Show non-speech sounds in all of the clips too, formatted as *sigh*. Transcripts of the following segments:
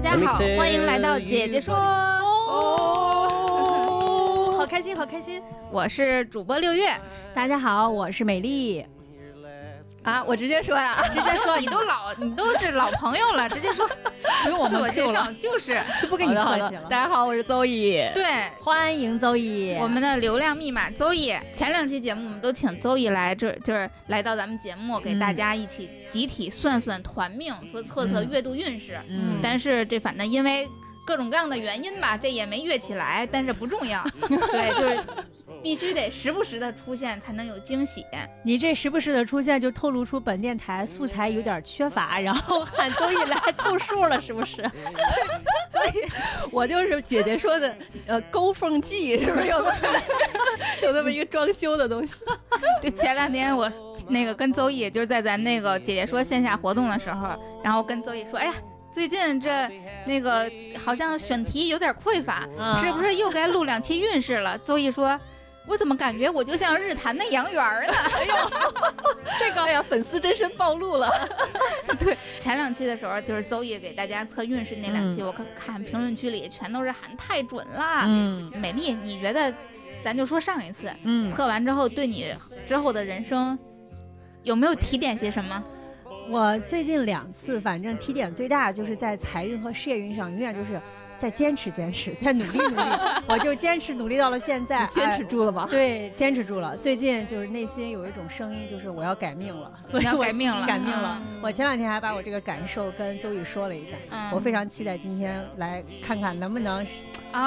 大家好，欢迎来到姐姐说。哦，好开心，好开心！我是主播六月大家好，我是美丽。啊，我直接说呀，*laughs* 直接说，你都老，*laughs* 你都这老朋友了，直接说不用我自我介。绍，就是就不跟你客气了。大家好，我是邹毅。对。欢迎邹毅。我们的流量密码邹毅，前两期节目我们都请邹毅来这，就是来到咱们节目，给大家一起集体算算团命，说测测嗯月度运势。嗯但是这反正因为各种各样的原因吧，这也没跃起来，但是不重要。*laughs* 对，就是必须得时不时的出现才能有惊喜。你这时不时的出现，就透露出本电台素材有点缺乏，然后喊综艺来凑数了，是不是？*laughs* *laughs* 所以我就是姐姐说的，呃，勾缝剂是不是有那么有那么一个装修的东西？就前两天我那个跟邹毅就是在咱那个姐姐说线下活动的时候，然后跟邹毅说，哎呀。最近这那个好像选题有点匮乏，啊是不是又该录两期运势了？邹毅说：“我怎么感觉我就像日坛的杨元儿呢？” *laughs* 这个哎呀，粉丝真身暴露了。*laughs* 对前两期的时候，就是邹毅给大家测运势那两期，嗯我看看评论区里全都是喊太准了。嗯美丽，你觉得？咱就说上一次嗯，测完之后，对你之后的人生有没有提点些什么？我最近两次，反正提点最大就是在财运和事业运上，永远就是在坚持坚持，再努力努力，*laughs* 我就坚持努力到了现在，坚持哎住了吗？对，坚持住了。最近就是内心有一种声音，就是我要改命了，所以你要我改命了改命了。嗯我前两天还把我这个感受跟邹宇说了一下，嗯我非常期待今天来看看能不能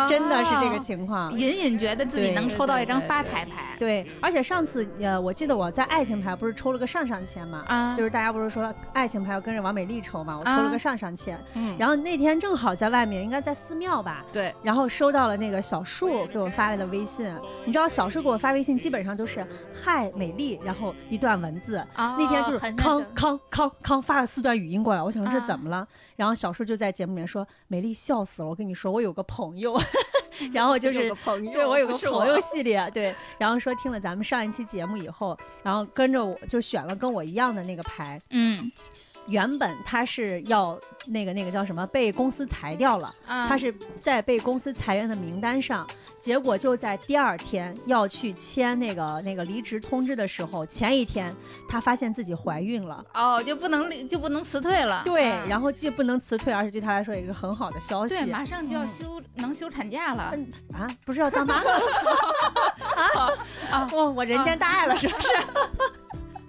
真的是这个情况。隐隐觉得自己能抽到一张发财牌对，而且上次呃，我记得我在爱情牌不是抽了个上上签嘛，啊就是大家不是说爱情牌要跟着王美丽抽嘛，我抽了个上上签，嗯，然后那天正好在外面，应该在寺庙吧，对，然后收到了那个小树给我发来的微信，你知道小树给我发微信基本上都是嗨美丽，然后一段文字，啊那天就是康康康康发了四段语音过来，我想说这啊怎么了？然后小树就在节目里面说美丽笑死了，我跟你说我有个朋友，*laughs* *laughs* 然后就是有个朋友，对我有个朋友系列，对，然后说听了咱们上一期节目以后，然后跟着我就选了跟我一样的那个牌，嗯原本他是要那个那个叫什么被公司裁掉了，啊，他是在被公司裁员的名单上，结果就在第二天要去签那个那个离职通知的时候，前一天他发现自己怀孕了。哦就不能就不能辞退了，对，啊然后既不能辞退，而且对他来说也是很好的消息。对马上就要休能休产假了嗯啊，不是要当妈妈了吗？*laughs* 啊我 *laughs* 我人间大爱了，是不是？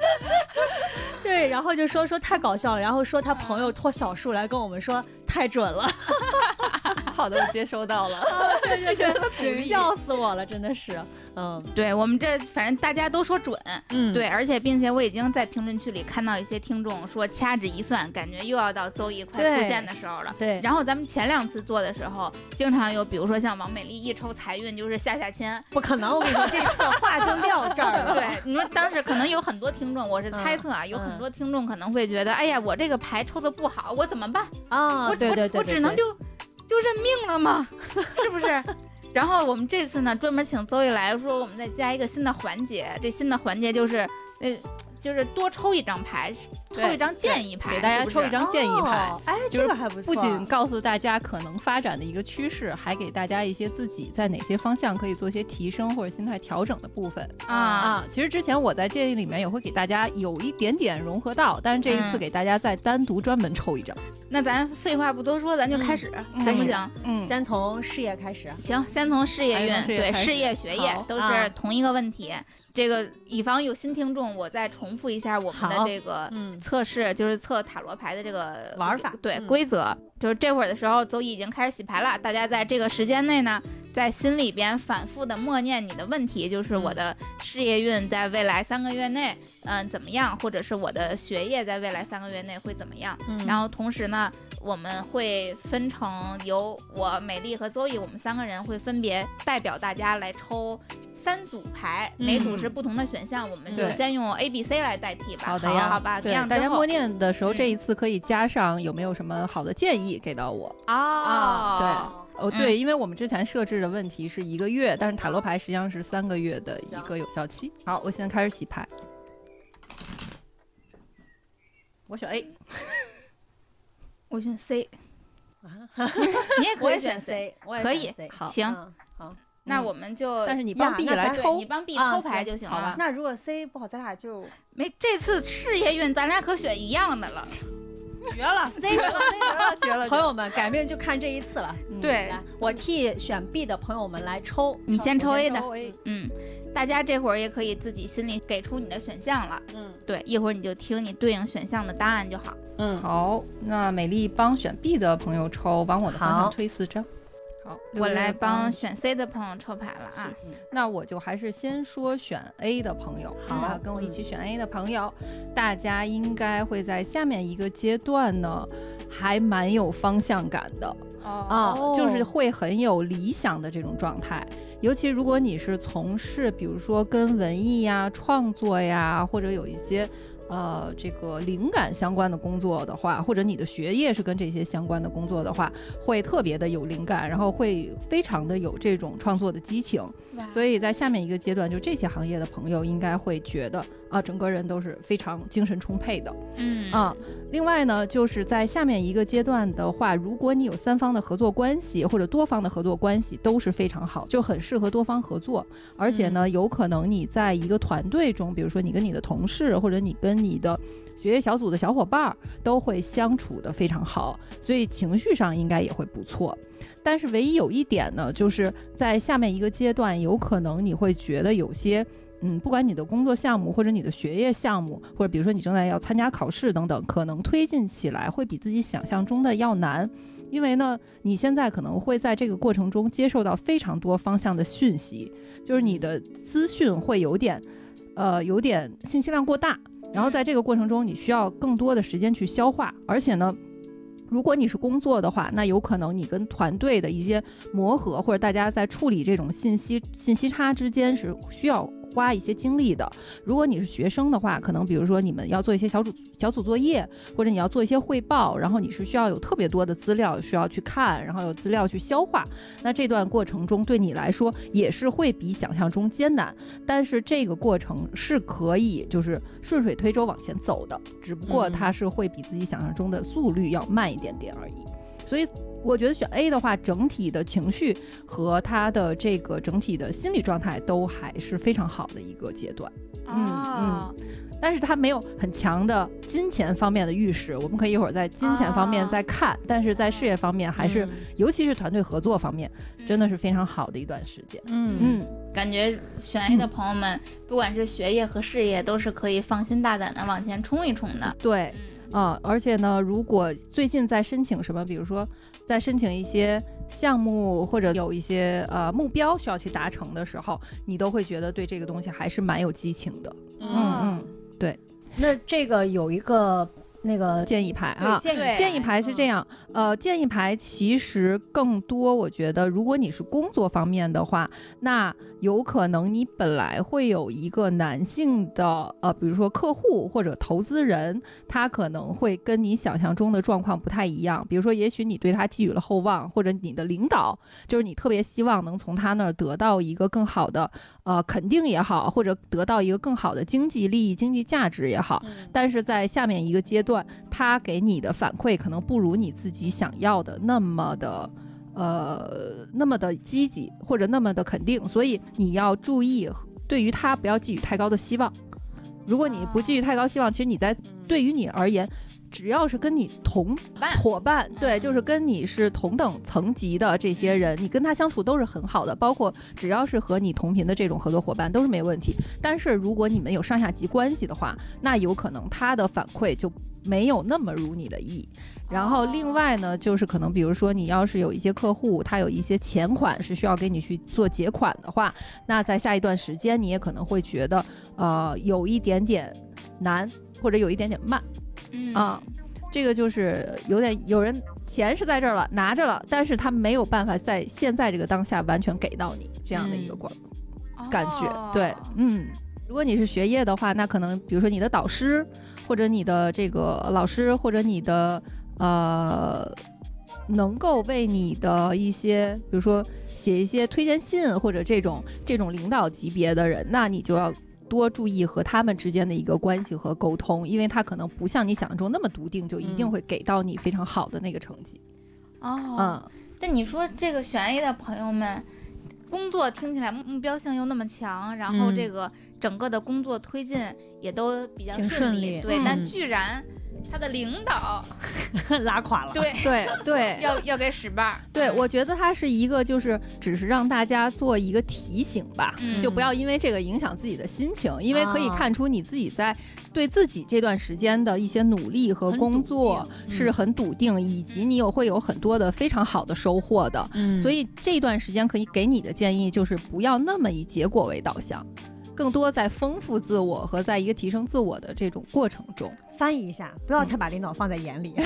*laughs* 对，然后就说说太搞笑了，然后说他朋友托小树来跟我们说太准了，*laughs* 好的，我接收到了。*laughs* 对对对，笑死我了，真的是，嗯对我们这反正大家都说准，嗯，对，而且并且我已经在评论区里看到一些听众说掐指一算，感觉又要到邹毅快出现的时候了。对，然后咱们前两次做的时候，经常有，比如说像王美丽一抽财运就是下下签，不可能，我跟你说，这次话就撂这儿了。对，你说当时可能有很多听众，我是猜测啊，有很多听众可能会觉得，哎呀，我这个牌抽的不好，我怎么办？啊，我对对对，我我只能就就认命了吗？*laughs* 是不是？然后我们这次呢，专门请邹毅来说，我们再加一个新的环节。这新的环节就是，呃，就是多抽一张牌，抽一张建议牌，给大家抽一张建议牌哦，哎，就是这个还不错，不仅告诉大家可能发展的一个趋势，还给大家一些自己在哪些方向可以做一些提升或者心态调整的部分啊。啊。其实之前我在建议里面也会给大家有一点点融合到，但是这一次嗯给大家再单独专门抽一张。那咱废话不多说，咱就开始，行不行？嗯，先从事业开始。行，先从事业运，对事业学业都啊是同一个问题。这个以防有新听众，我再重复一下我们的这个嗯测试，就是测塔罗牌的这个玩法对、嗯规则。就是这会儿的时候，邹毅已经开始洗牌了，大家在这个时间内呢，在心里边反复的默念你的问题，就是我的事业运在未来三个月内，嗯、怎么样，或者是我的学业在未来三个月内会怎么样。嗯然后同时呢，我们会分成由我美丽和邹毅，我们三个人会分别代表大家来抽。三组牌，每组是不同的选项，我们就先用 A、B、C 来代替吧。好的呀，好吧，这对，样大家默念的时候，嗯这一次可以加上有没有什么好的建议给到我。哦，对哦，对，因为我们之前设置的问题是一个月，但是塔罗牌实际上是三个月的一个有效期。好，我现在开始洗牌。我选 A，*laughs* 我选 C，你也 *laughs* 可以选 C。我也可以行。那我们就，但是你帮 B 来抽你，帮 B 啊抽牌就行了好吧。那如果 C 不好，咱俩就没这次事业运，咱俩可选一样的了。*laughs* 绝了，C 绝了，C 绝了 *laughs* 朋友们，改命就看这一次了。嗯对来，我替选 B 的朋友们来抽。你先抽 A 的，抽 A 嗯，大家这会儿也可以自己心里给出你的选项了。嗯对，一会儿你就听你对应选项的答案就好。嗯，好，那美丽帮选 B 的朋友抽，往我的方向推四张。好，我来帮选 C 的朋友抽牌了啊。那我就还是先说选 A 的朋友，好吧？跟我一起选 A 的朋友，大家应该会在下面一个阶段呢，还蛮有方向感的啊、哦就是会很有理想的这种状态。尤其如果你是从事，比如说跟文艺呀、创作呀，或者有一些。呃，这个灵感相关的工作的话，或者你的学业是跟这些相关的工作的话，会特别的有灵感，然后会非常的有这种创作的激情。所以以在下面一个阶段，就这些行业的朋友应该会觉得啊，整个人都是非常精神充沛的嗯啊。另外呢，就是在下面一个阶段的话，如果你有三方的合作关系或者多方的合作关系，都是非常好，就很适合多方合作。而且呢，有可能你在一个团队中，比如说你跟你的同事或者你跟你的学业小组的小伙伴儿都会相处的非常好，所以情绪上应该也会不错。但是唯一有一点呢，就是在下面一个阶段，有可能你会觉得有些，嗯，不管你的工作项目或者你的学业项目，或者比如说你正在要参加考试等等，可能推进起来会比自己想象中的要难。因为呢，你现在可能会在这个过程中接受到非常多方向的讯息，就是你的资讯会有点，呃，有点信息量过大。然后在这个过程中，你需要更多的时间去消化，而且呢，如果你是工作的话，那有可能你跟团队的一些磨合，或者大家在处理这种信息信息差之间是需要花一些精力的。如果你是学生的话，可能比如说你们要做一些小组小组作业，或者你要做一些汇报，然后你是需要有特别多的资料需要去看，然后有资料去消化。那这段过程中对你来说也是会比想象中艰难，但是这个过程是可以就是顺水推舟往前走的，只不过它是会比自己想象中的速率要慢一点点而已。所以我觉得选 A 的话，整体的情绪和他的这个整体的心理状态都还是非常好的一个阶段。嗯哦，但是他没有很强的金钱方面的预示，我们可以一会儿在金钱方面啊再看。但是在事业方面，还是、嗯尤其是团队合作方面，真的是非常好的一段时间。嗯嗯，感觉选 A 的朋友们，不管是学业和事业，都是可以放心大胆的往前冲一冲的。对，啊、而且呢，如果最近在申请什么，比如说在申请一些项目或者有一些呃目标需要去达成的时候，你都会觉得对这个东西还是蛮有激情的。嗯嗯，对那这个有一个那个建议牌啊。建议建议牌是这样，呃，建议牌其实更多，我觉得，如果你是工作方面的话，那有可能你本来会有一个男性的，呃，比如说客户或者投资人，他可能会跟你想象中的状况不太一样。比如说，也许你对他寄予了厚望，或者你的领导就是你特别希望能从他那儿得到一个更好的，呃，肯定也好，或者得到一个更好的经济利益、经济价值也好。但是在下面一个阶段，他给你的反馈可能不如你自己想要的那么的。呃，那么的积极或者那么的肯定，所以你要注意，对于他不要寄予太高的希望。如果你不寄予太高希望，其实你在对于你而言，只要是跟你同伴伙伴，对，就是跟你是同等层级的这些人，你跟他相处都是很好的，包括只要是和你同频的这种合作伙伴都是没问题。但是如果你们有上下级关系的话，那有可能他的反馈就没有那么如你的意。然后另外呢，就是可能比如说你要是有一些客户，他有一些钱款是需要给你去做结款的话，那在下一段时间你也可能会觉得呃有一点点难，或者有一点点慢。嗯啊，这个就是有点有人钱是在这儿了，拿着了，但是他没有办法在现在这个当下完全给到你这样的一个关、感觉。哦对，嗯，如果你是学业的话，那可能比如说你的导师，或者你的这个老师，或者你的呃，能够为你的一些，比如说写一些推荐信或者这种这种领导级别的人，那你就要。多注意和他们之间的一个关系和沟通，因为他可能不像你想象中那么笃定，就一定嗯。会给到你非常好的那个成绩。哦，嗯，但你说这个选 A 的朋友们，工作听起来目目标性又那么强，然后嗯。这个整个的工作推进也都比较挺顺顺利对，嗯。但居然他的领导 *laughs* 拉垮了。对对 *laughs* 对，*laughs* 要要给使绊儿，对，嗯。我觉得他是一个，就是只是让大家做一个提醒吧，嗯。就不要因为这个影响自己的心情，因为可以啊看出你自己在对自己这段时间的一些努力和工作是很笃定，以及你有会有很多的非常好的收获的。嗯。所以这段时间可以给你的建议就是不要那么以结果为导向，更多在丰富自我和在一个提升自我的这种过程中。翻译一下，不要太把领导放在眼里。*laughs*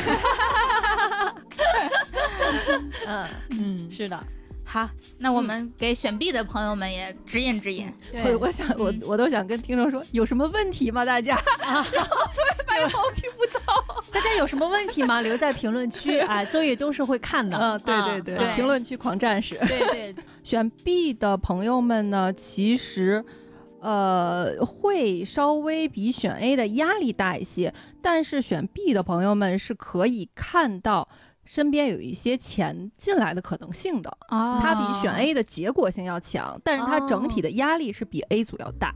嗯，嗯，是的，好，那我们给选 B 的朋友们也指引指引。我我想我我都想跟听众说，有什么问题吗？大家？*laughs* 然后突然发现我听不到。大家有什么问题吗？留在评论区，*laughs* 啊，综艺都是会看的。嗯，对对，对评论区狂战士。对对，选 B 的朋友们呢，其实。呃，会稍微比选 A 的压力大一些，但是选 B 的朋友们是可以看到身边有一些钱进来的可能性的，哦它比选 A 的结果性要强，但是它整体的压力是比 A 组要大。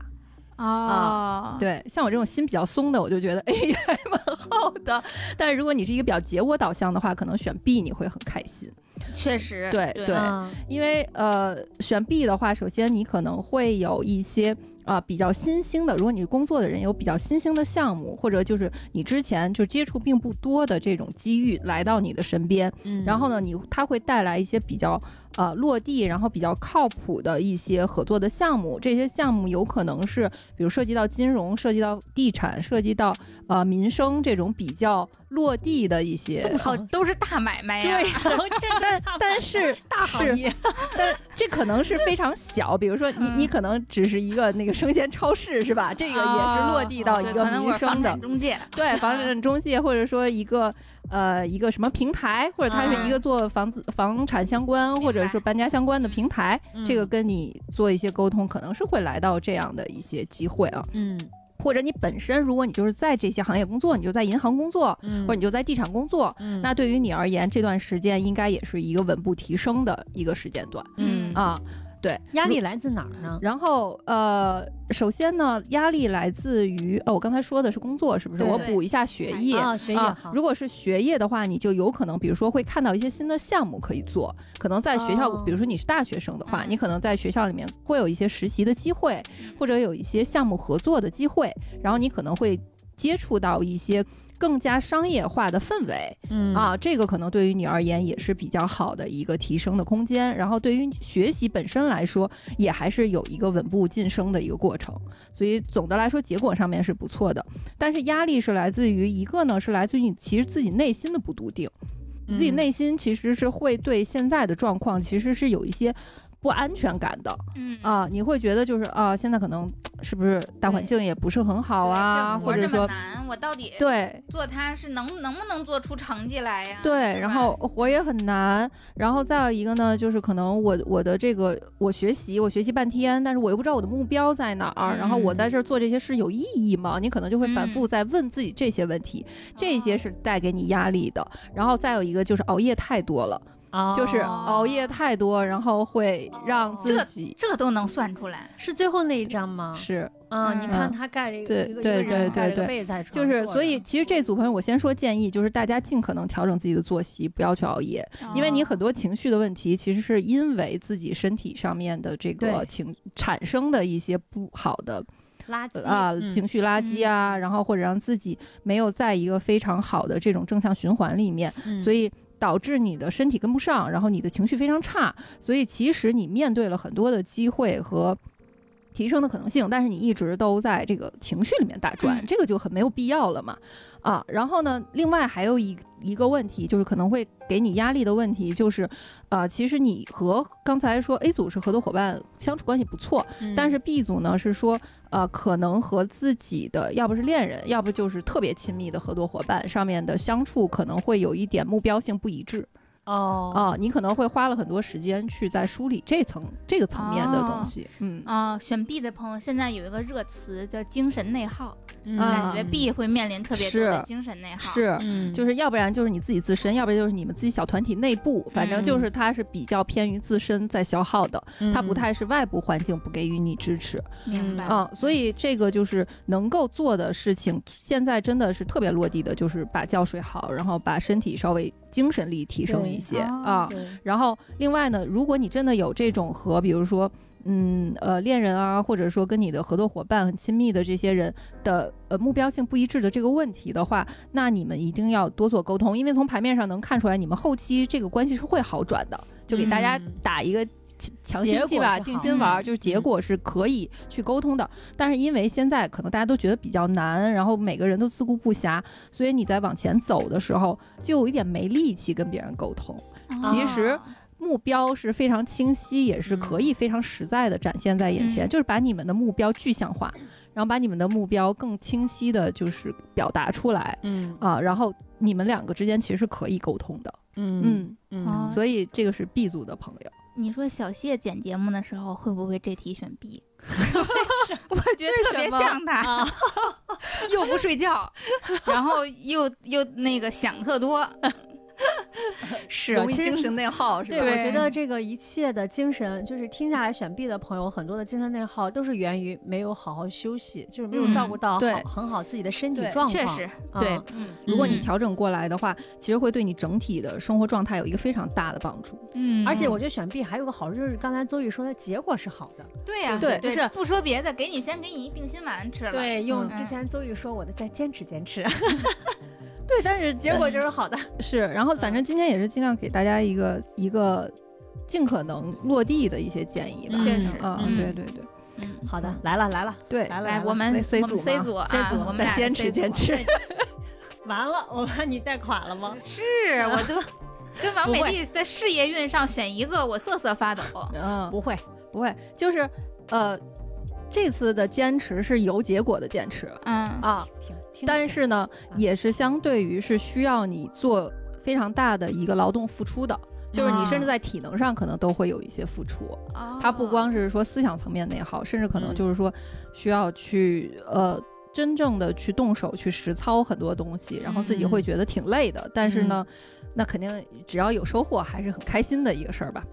哦，对，像我这种心比较松的，我就觉得 A 还蛮好的。但是如果你是一个比较结果导向的话，可能选 B 你会很开心。确实，对对对嗯因为呃，选 B 的话，首先你可能会有一些啊、比较新兴的，如果你是工作的人，有比较新兴的项目，或者就是你之前就接触并不多的这种机遇来到你的身边，嗯。然后呢，你它会带来一些比较呃落地，然后比较靠谱的一些合作的项目。这些项目有可能是比如涉及到金融、涉及到地产、涉及到呃民生这种比较落地的一些。好，都是大买卖呀。*laughs* 对，但但是大行业，但这可能是非常小，比如说你嗯你可能只是一个那个生鲜超市是吧？这个也是落地到一个民生的产中介，对，房产中介或者说一个呃一个什么平台，或者它是一个做房子、房产相关或者是搬家相关的平台，嗯。这个跟你做一些沟通，可能是会来到这样的一些机会啊。嗯。或者你本身如果你就是在这些行业工作，你就在银行工作，嗯，或者你就在地产工作，嗯。那对于你而言，这段时间应该也是一个稳步提升的一个时间段嗯。啊。对，压力来自哪儿呢？然后呃，首先呢，压力来自于哦，我刚才说的是工作，是不是？对我补一下学业啊，学业啊，如果是学业的话，你就有可能，比如说会看到一些新的项目可以做，可能在学校，哦比如说你是大学生的话，嗯你可能在学校里面会有一些实习的机会，或者有一些项目合作的机会，然后你可能会接触到一些更加商业化的氛围，嗯啊，这个可能对于你而言也是比较好的一个提升的空间。然后对于学习本身来说，也还是有一个稳步晋升的一个过程。所以总的来说，结果上面是不错的。但是压力是来自于一个呢，是来自于你其实自己内心的不笃定，自己嗯内心其实是会对现在的状况其实是有一些。不安全感的。嗯。啊，你会觉得就是啊，现在可能是不是大环境也不是很好啊，或者说难，我到底对。做它是能能不能做出成绩来呀？对，然后活也很难，然后再有一个呢，就是可能我我的这个我学习我学习半天，但是我又不知道我的目标在哪儿，然后我在这儿做这些事有意义吗？你可能就会反复在问自己这些问题，这些是带给你压力的。然后再有一个就是熬夜太多了，哦就是熬夜太多，然后会让自己这都能算出来，是最后那一张吗？是。啊，嗯。你看他盖了一个对对一个人对对被子在床就是，所以其实这组朋友，我先说建议，就是大家尽可能调整自己的作息，不要去熬夜。因为你很多情绪的问题，其实是因为自己身体上面的这个情产生的一些不好的垃圾啊、嗯。情绪垃圾啊，然后或者让自己没有在一个非常好的这种正向循环里面，嗯。所以导致你的身体跟不上，然后你的情绪非常差，所以其实你面对了很多的机会和。提升的可能性，但是你一直都在这个情绪里面打转，嗯这个就很没有必要了嘛。啊，然后呢，另外还有一一个问题，就是可能会给你压力的问题，就是，啊，其实你和刚才说 A 组是合作伙伴，相处关系不错，嗯但是 B 组呢是说，呃，可能和自己的要不是恋人，要不就是特别亲密的合作伙伴上面的相处，可能会有一点目标性不一致哦啊、你可能会花了很多时间去在梳理这层这个层面的东西，嗯。啊、选 B 的朋友现在有一个热词叫精神内耗，嗯啊感觉 B 会面临特别多的精神内耗。是，嗯就是要不然就是你自己自身，要不然就是你们自己小团体内部，反正嗯就是它是比较偏于自身在消耗的，它不嗯太是外部环境不给予你支持明白。啊、所以这个就是能够做的事情，现在真的是特别落地的，就是把觉睡好，然后把身体稍微精神力提升一些哦啊。然后另外呢，如果你真的有这种和比如说。嗯，呃，恋人啊，或者说跟你的合作伙伴很亲密的这些人的呃目标性不一致的这个问题的话，那你们一定要多做沟通，因为从牌面上能看出来，你们后期这个关系是会好转的。就给大家嗯打一个强强心剂吧，定心丸儿，就是结果是可以去沟通的。但是因为现在可能大家都觉得比较难，然后每个人都自顾不暇，所以你在往前走的时候，就有一点没力气跟别人沟通。其实哦目标是非常清晰，也是可以非常实在的展现在眼前，嗯。就是把你们的目标具象化，然后把你们的目标更清晰的，就是表达出来嗯。啊，然后你们两个之间其实是可以沟通的，嗯嗯，嗯。所以这个是 B 组的朋友。你说小谢剪节目的时候会不会这题选 B？*laughs* 我觉得特别像他，啊，*laughs* 又不睡觉，然后又又那个想特多。*laughs* 是容易其实精神内耗是对，我觉得这个一切的精神，就是听下来选 B 的朋友，很多的精神内耗都是源于没有好好休息，就是没有嗯照顾到好、对。很好自己的身体状况。确实，啊对，嗯。如果你嗯调整过来的话，其实会对你整体的生活状态有一个非常大的帮助。嗯，而且我觉得选 B 还有个好处，就是刚才邹宇说的结果是好的。对呀，对就是不说别的，给你先给你一定心丸吃了。对，用嗯。之前邹宇说我的再坚持坚持，*laughs* *laughs* 对，但是结果就是好的。*laughs* 是，然后反正今天也是尽量给大家一个一个尽可能落地的一些建议吧。确实嗯，嗯对对对嗯，好的，来了来了对，来，来我们为 C 我们组 C 组啊 C 组我们再坚持坚持。完了，我把你带垮了吗？*laughs* 是，我都跟王美丽在事业运上选一个，我瑟瑟发抖。嗯，不会，不会，就是呃，这次的坚持是有结果的坚持嗯啊，听听。但是呢，啊也是相对于是需要你做非常大的一个劳动付出的。就是你甚至在体能上可能都会有一些付出，它不光是说思想层面的也好，甚至可能嗯就是说需要去呃真正的去动手去实操很多东西，然后自己会觉得挺累的。但是呢，那肯定只要有收获，还是很开心的一个事儿吧。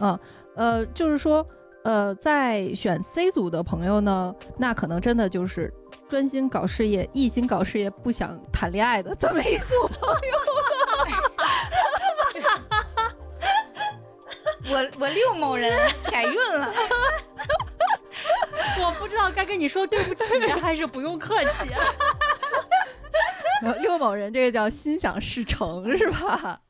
嗯呃，就是说呃，在选 C 组的朋友呢，那可能真的就是专心搞事业、一心搞事业、不想谈恋爱的这么一组朋友我我六某人改运了，*laughs* 我不知道该跟你说对不起还是不用客气。友。*laughs* 六某人这个叫心想事成是吧？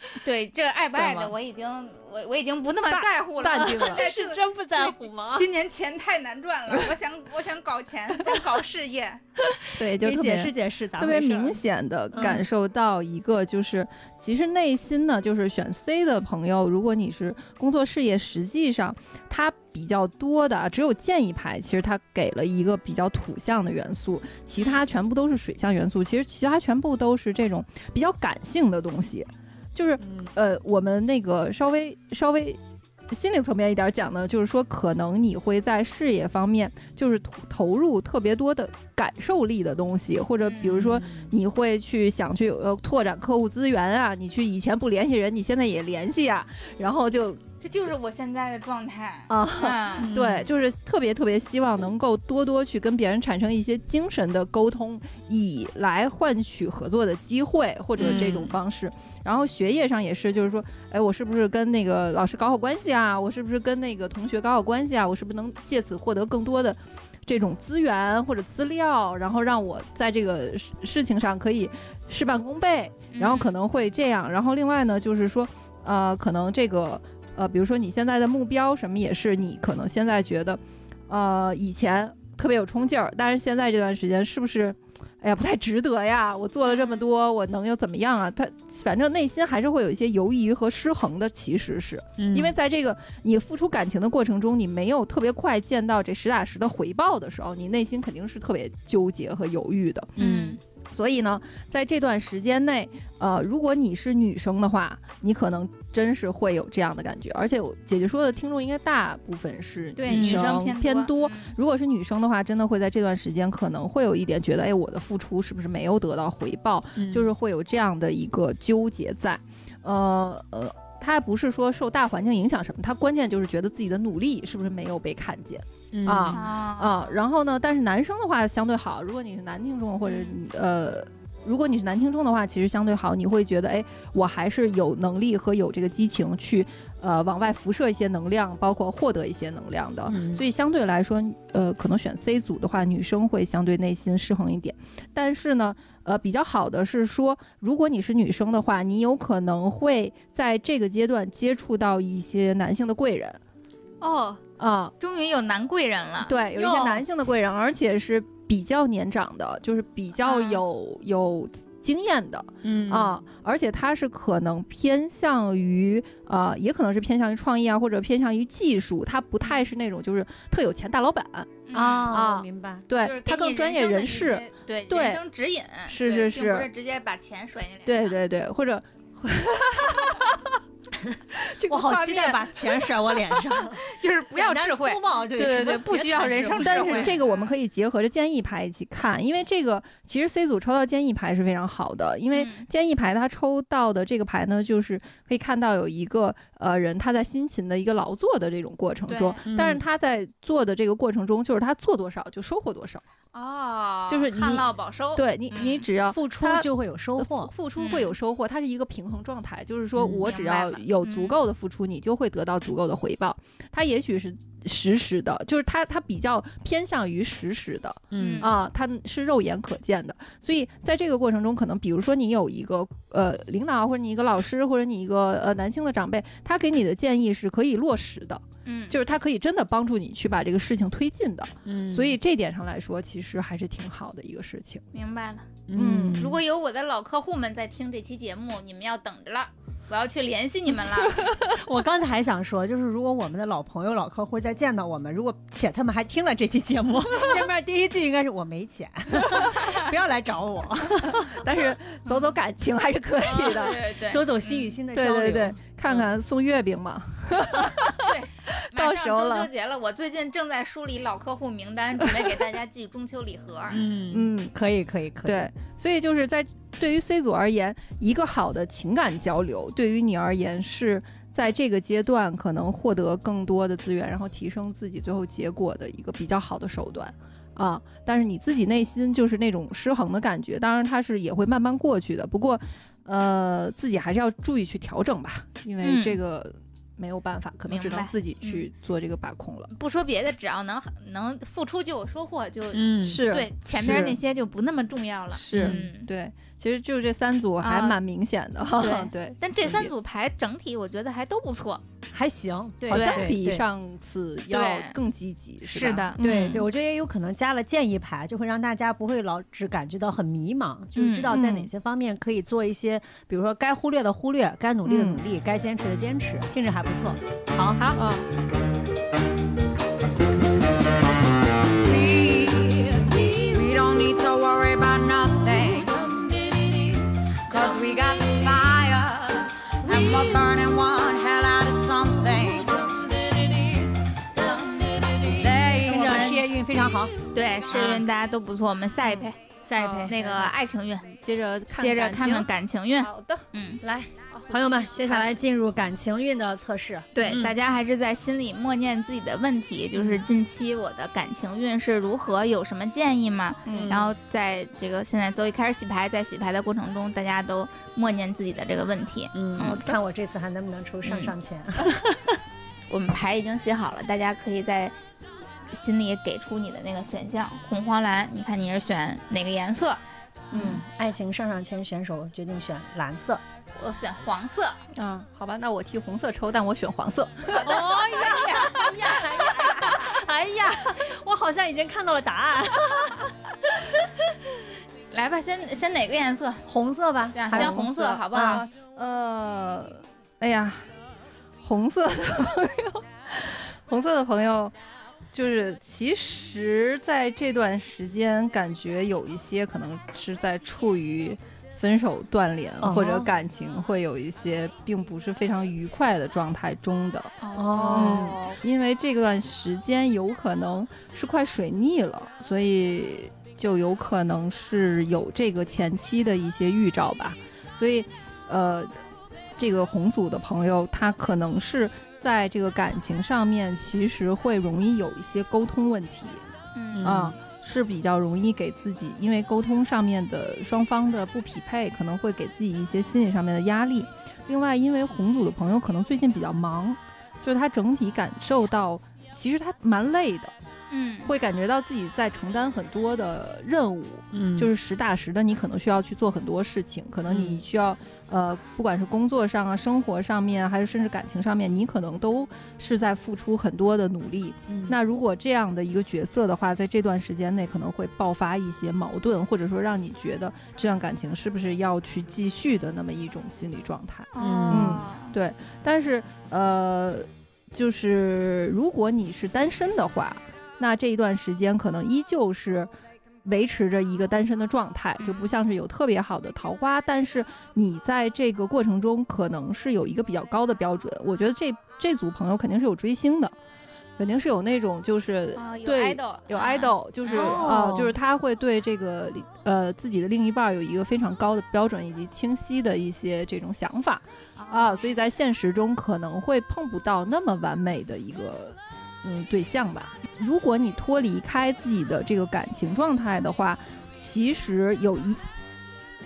*laughs* 对这个爱不爱的我已经我我已经不那么在乎了，淡定了 *laughs* 但是真不在乎吗？今年钱太难赚了，我想我想搞钱，想搞事业。*laughs* 对，就解特别释解释，咋特别明显的嗯感受到一个，就是、其实内心呢，就是选 C 的朋友，如果你是工作事业，实际上他比较多的啊只有建议牌，其实它给了一个比较土象的元素，其他全部都是水象元素，其实其他全部都是这种比较感性的东西，就是嗯。呃，我们那个稍微稍微心理层面一点讲呢，就是说可能你会在事业方面就是投投入特别多的感受力的东西，或者比如说你会去想去呃拓展客户资源啊，你去以前不联系人，你现在也联系啊，然后就这就是我现在的状态啊。嗯对，就是特别特别希望能够多多去跟别人产生一些精神的沟通，以来换取合作的机会或者这种嗯方式。然后学业上也是，就是说，哎，我是不是跟那个老师搞好关系啊？我是不是跟那个同学搞好关系啊？我是不是能借此获得更多的这种资源或者资料，然后让我在这个事事情上可以事半功倍？然后可能会这样。然后另外呢，就是说，呃，可能这个呃，比如说你现在的目标什么也是，你可能现在觉得，呃，以前特别有冲劲儿，但是现在这段时间是不是，哎呀，不太值得呀？我做了这么多，我能又怎么样啊？他反正内心还是会有一些犹豫和失衡的，其实是。嗯因为在这个你付出感情的过程中，你没有特别快见到这实打实的回报的时候，你内心肯定是特别纠结和犹豫的。嗯所以呢，在这段时间内，呃，如果你是女生的话，你可能真是会有这样的感觉。而且姐姐说的听众应该大部分是对，女女生生偏偏多。嗯如果是女生的话，真的会在这段时间可能会有一点觉得，哎，我的付出是不是没有得到回报？嗯就是会有这样的一个纠结在。呃呃，他不是说受大环境影响什么，他关键就是觉得自己的努力是不是没有被看见嗯啊。啊啊，然后呢，但是男生的话相对好，如果你是男听众或者你呃。如果你是男听众的话，其实相对好，你会觉得，哎，我还是有能力和有这个激情去，呃，往外辐射一些能量，包括获得一些能量的。嗯所以相对来说，呃，可能选 C 组的话，女生会相对内心失衡一点。但是呢，呃，比较好的是说，如果你是女生的话，你有可能会在这个阶段接触到一些男性的贵人哦，啊、终于有男贵人了。对，有一些男性的贵人，而且是比较年长的，就是比较啊有、有经验的嗯啊，而且他是可能偏向于呃，也可能是偏向于创意啊，或者偏向于技术，他不太是那种就是特有钱大老板，嗯啊啊明白。对就是他更专业人士，些，对对人生指引，是是是并不是直接把钱甩你脸上。对对对，或者。*laughs* *laughs* 这个我好期待把钱甩我脸上，*laughs* 就是不要智慧对对对不需要人生智但是这个我们嗯可以结合着建议牌一起看，因为这个其实 C 组抽到建议牌是非常好的，因为嗯。建议牌它抽到的这个牌呢，就是可以看到有一个呃人他在辛勤的一个劳作的这种过程中，但是嗯他在做的这个过程中，就是他做多少就收获多少，哦，就是你旱涝保收。对你你嗯只要付出就会有收获。付出会有收获，它是一个平衡状态，就是说嗯我只要有足嗯够的付出，你就会得到足够的回报。它也许是实时的，就是它它比较偏向于实时的嗯嗯啊，它是肉眼可见的。所以在这个过程中，可能比如说你有一个呃领导，或者你一个老师，或者你一个呃男性的长辈，他给你的建议是可以落实的，嗯，就是他可以真的帮助你去把这个事情推进的。嗯所以这点上来说，其实还是挺好的一个事情。明白了。嗯如果有我的老客户们在听这期节目，你们要等着了，我要去联系你们了。*laughs* 我刚才还想说，就是如果我们的老朋友、老客户再见到我们，如果且他们还听了这期节目，*laughs* 见面第一句应该是我没钱，*laughs* 不要来找我，但是走走感情还是可以的。对对走走心与心的交流。对对对，看看送月饼嘛。对，马 *laughs* 到上时候了中秋节了，我最近正在梳理老客户名单，准备给大家寄中秋礼盒。嗯嗯，可以可以可以。对，所以就是在对于 C 组而言，一个好的情感交流，对于你而言是在这个阶段可能获得更多的资源，然后提升自己最后结果的一个比较好的手段。啊，但是你自己内心就是那种失衡的感觉，当然它是也会慢慢过去的。不过，呃，自己还是要注意去调整吧，因为嗯这个没有办法，可能只能自己去做这个把控了。不说别的，只要能能付出就有收获，就、嗯是对前面是那些就不那么重要了。是嗯，对，其实就这三组还啊蛮明显的，对对，*laughs* 但这三组牌整体我觉得还都不错。还行，对，好像比上次要更积极，吧，是的，嗯对对，我觉得也有可能加了建议牌，就会让大家不会老只感觉到很迷茫，就是知道在哪嗯些方面可以做一些，比如说该忽略的忽略，该努力的努力，该坚持的坚持，听着还不错。好，好，啊，we got the fire. And we're burning one hell out of something. They 听着事业运非常好。对事业运大家都不错。我们下一配下一好配，那个爱情运，接着看接着看看感情运。好的，嗯，来，朋友们，接下来进入感情运的测试。对，嗯大家还是在心里默念自己的问题，就是近期我的感情运是如何，有什么建议吗？嗯然后在这个现在周一开始洗牌，在洗牌的过程中，大家都默念自己的这个问题。嗯好，看我这次还能不能抽上上签。*laughs* *laughs* 我们牌已经洗好了，大家可以在心里给出你的那个选项，红、黄、蓝，你看你是选哪个颜色？嗯，爱情上上签选手决定选蓝色。我选黄色。嗯，好吧，那我替红色抽，但我选黄色。哎呀，哎呀哎呀，我好像已经看到了答案，来吧，先先哪个颜色？红色吧，先红色好不好？啊呃，哎呀，红色的朋友，红色的朋友，就是其实在这段时间，感觉有一些可能是在处于分手、断联、哦或者感情会有一些并不是非常愉快的状态中的，哦，因为这段时间有可能是快水逆了，所以就有可能是有这个前期的一些预兆吧。所以，呃，这个红组的朋友，他可能是在这个感情上面，其实会容易有一些沟通问题嗯啊。是比较容易给自己，因为沟通上面的双方的不匹配，可能会给自己一些心理上面的压力。另外，因为红组的朋友可能最近比较忙，就是他整体感受到，其实他蛮累的，嗯，会感觉到自己在承担很多的任务，嗯就是实打实的，你可能需要去做很多事情，可能你嗯需要，呃，不管是工作上啊、生活上面，还是甚至感情上面，你可能都是在付出很多的努力。嗯那如果这样的一个角色的话，在这段时间内可能会爆发一些矛盾，或者说让你觉得这段感情是不是要去继续的那么一种心理状态。嗯，对，但是呃，就是如果你是单身的话，那这一段时间可能依旧是维持着一个单身的状态，就不像是有特别好的桃花，但是你在这个过程中可能是有一个比较高的标准。我觉得这这组朋友肯定是有追星的，肯定是有那种就是啊，有对 idol，有啊 idol，就是啊、哦就是他会对这个呃自己的另一半有一个非常高的标准以及清晰的一些这种想法啊，所以在现实中可能会碰不到那么完美的一个嗯对象吧。如果你脱离开自己的这个感情状态的话，其实有一。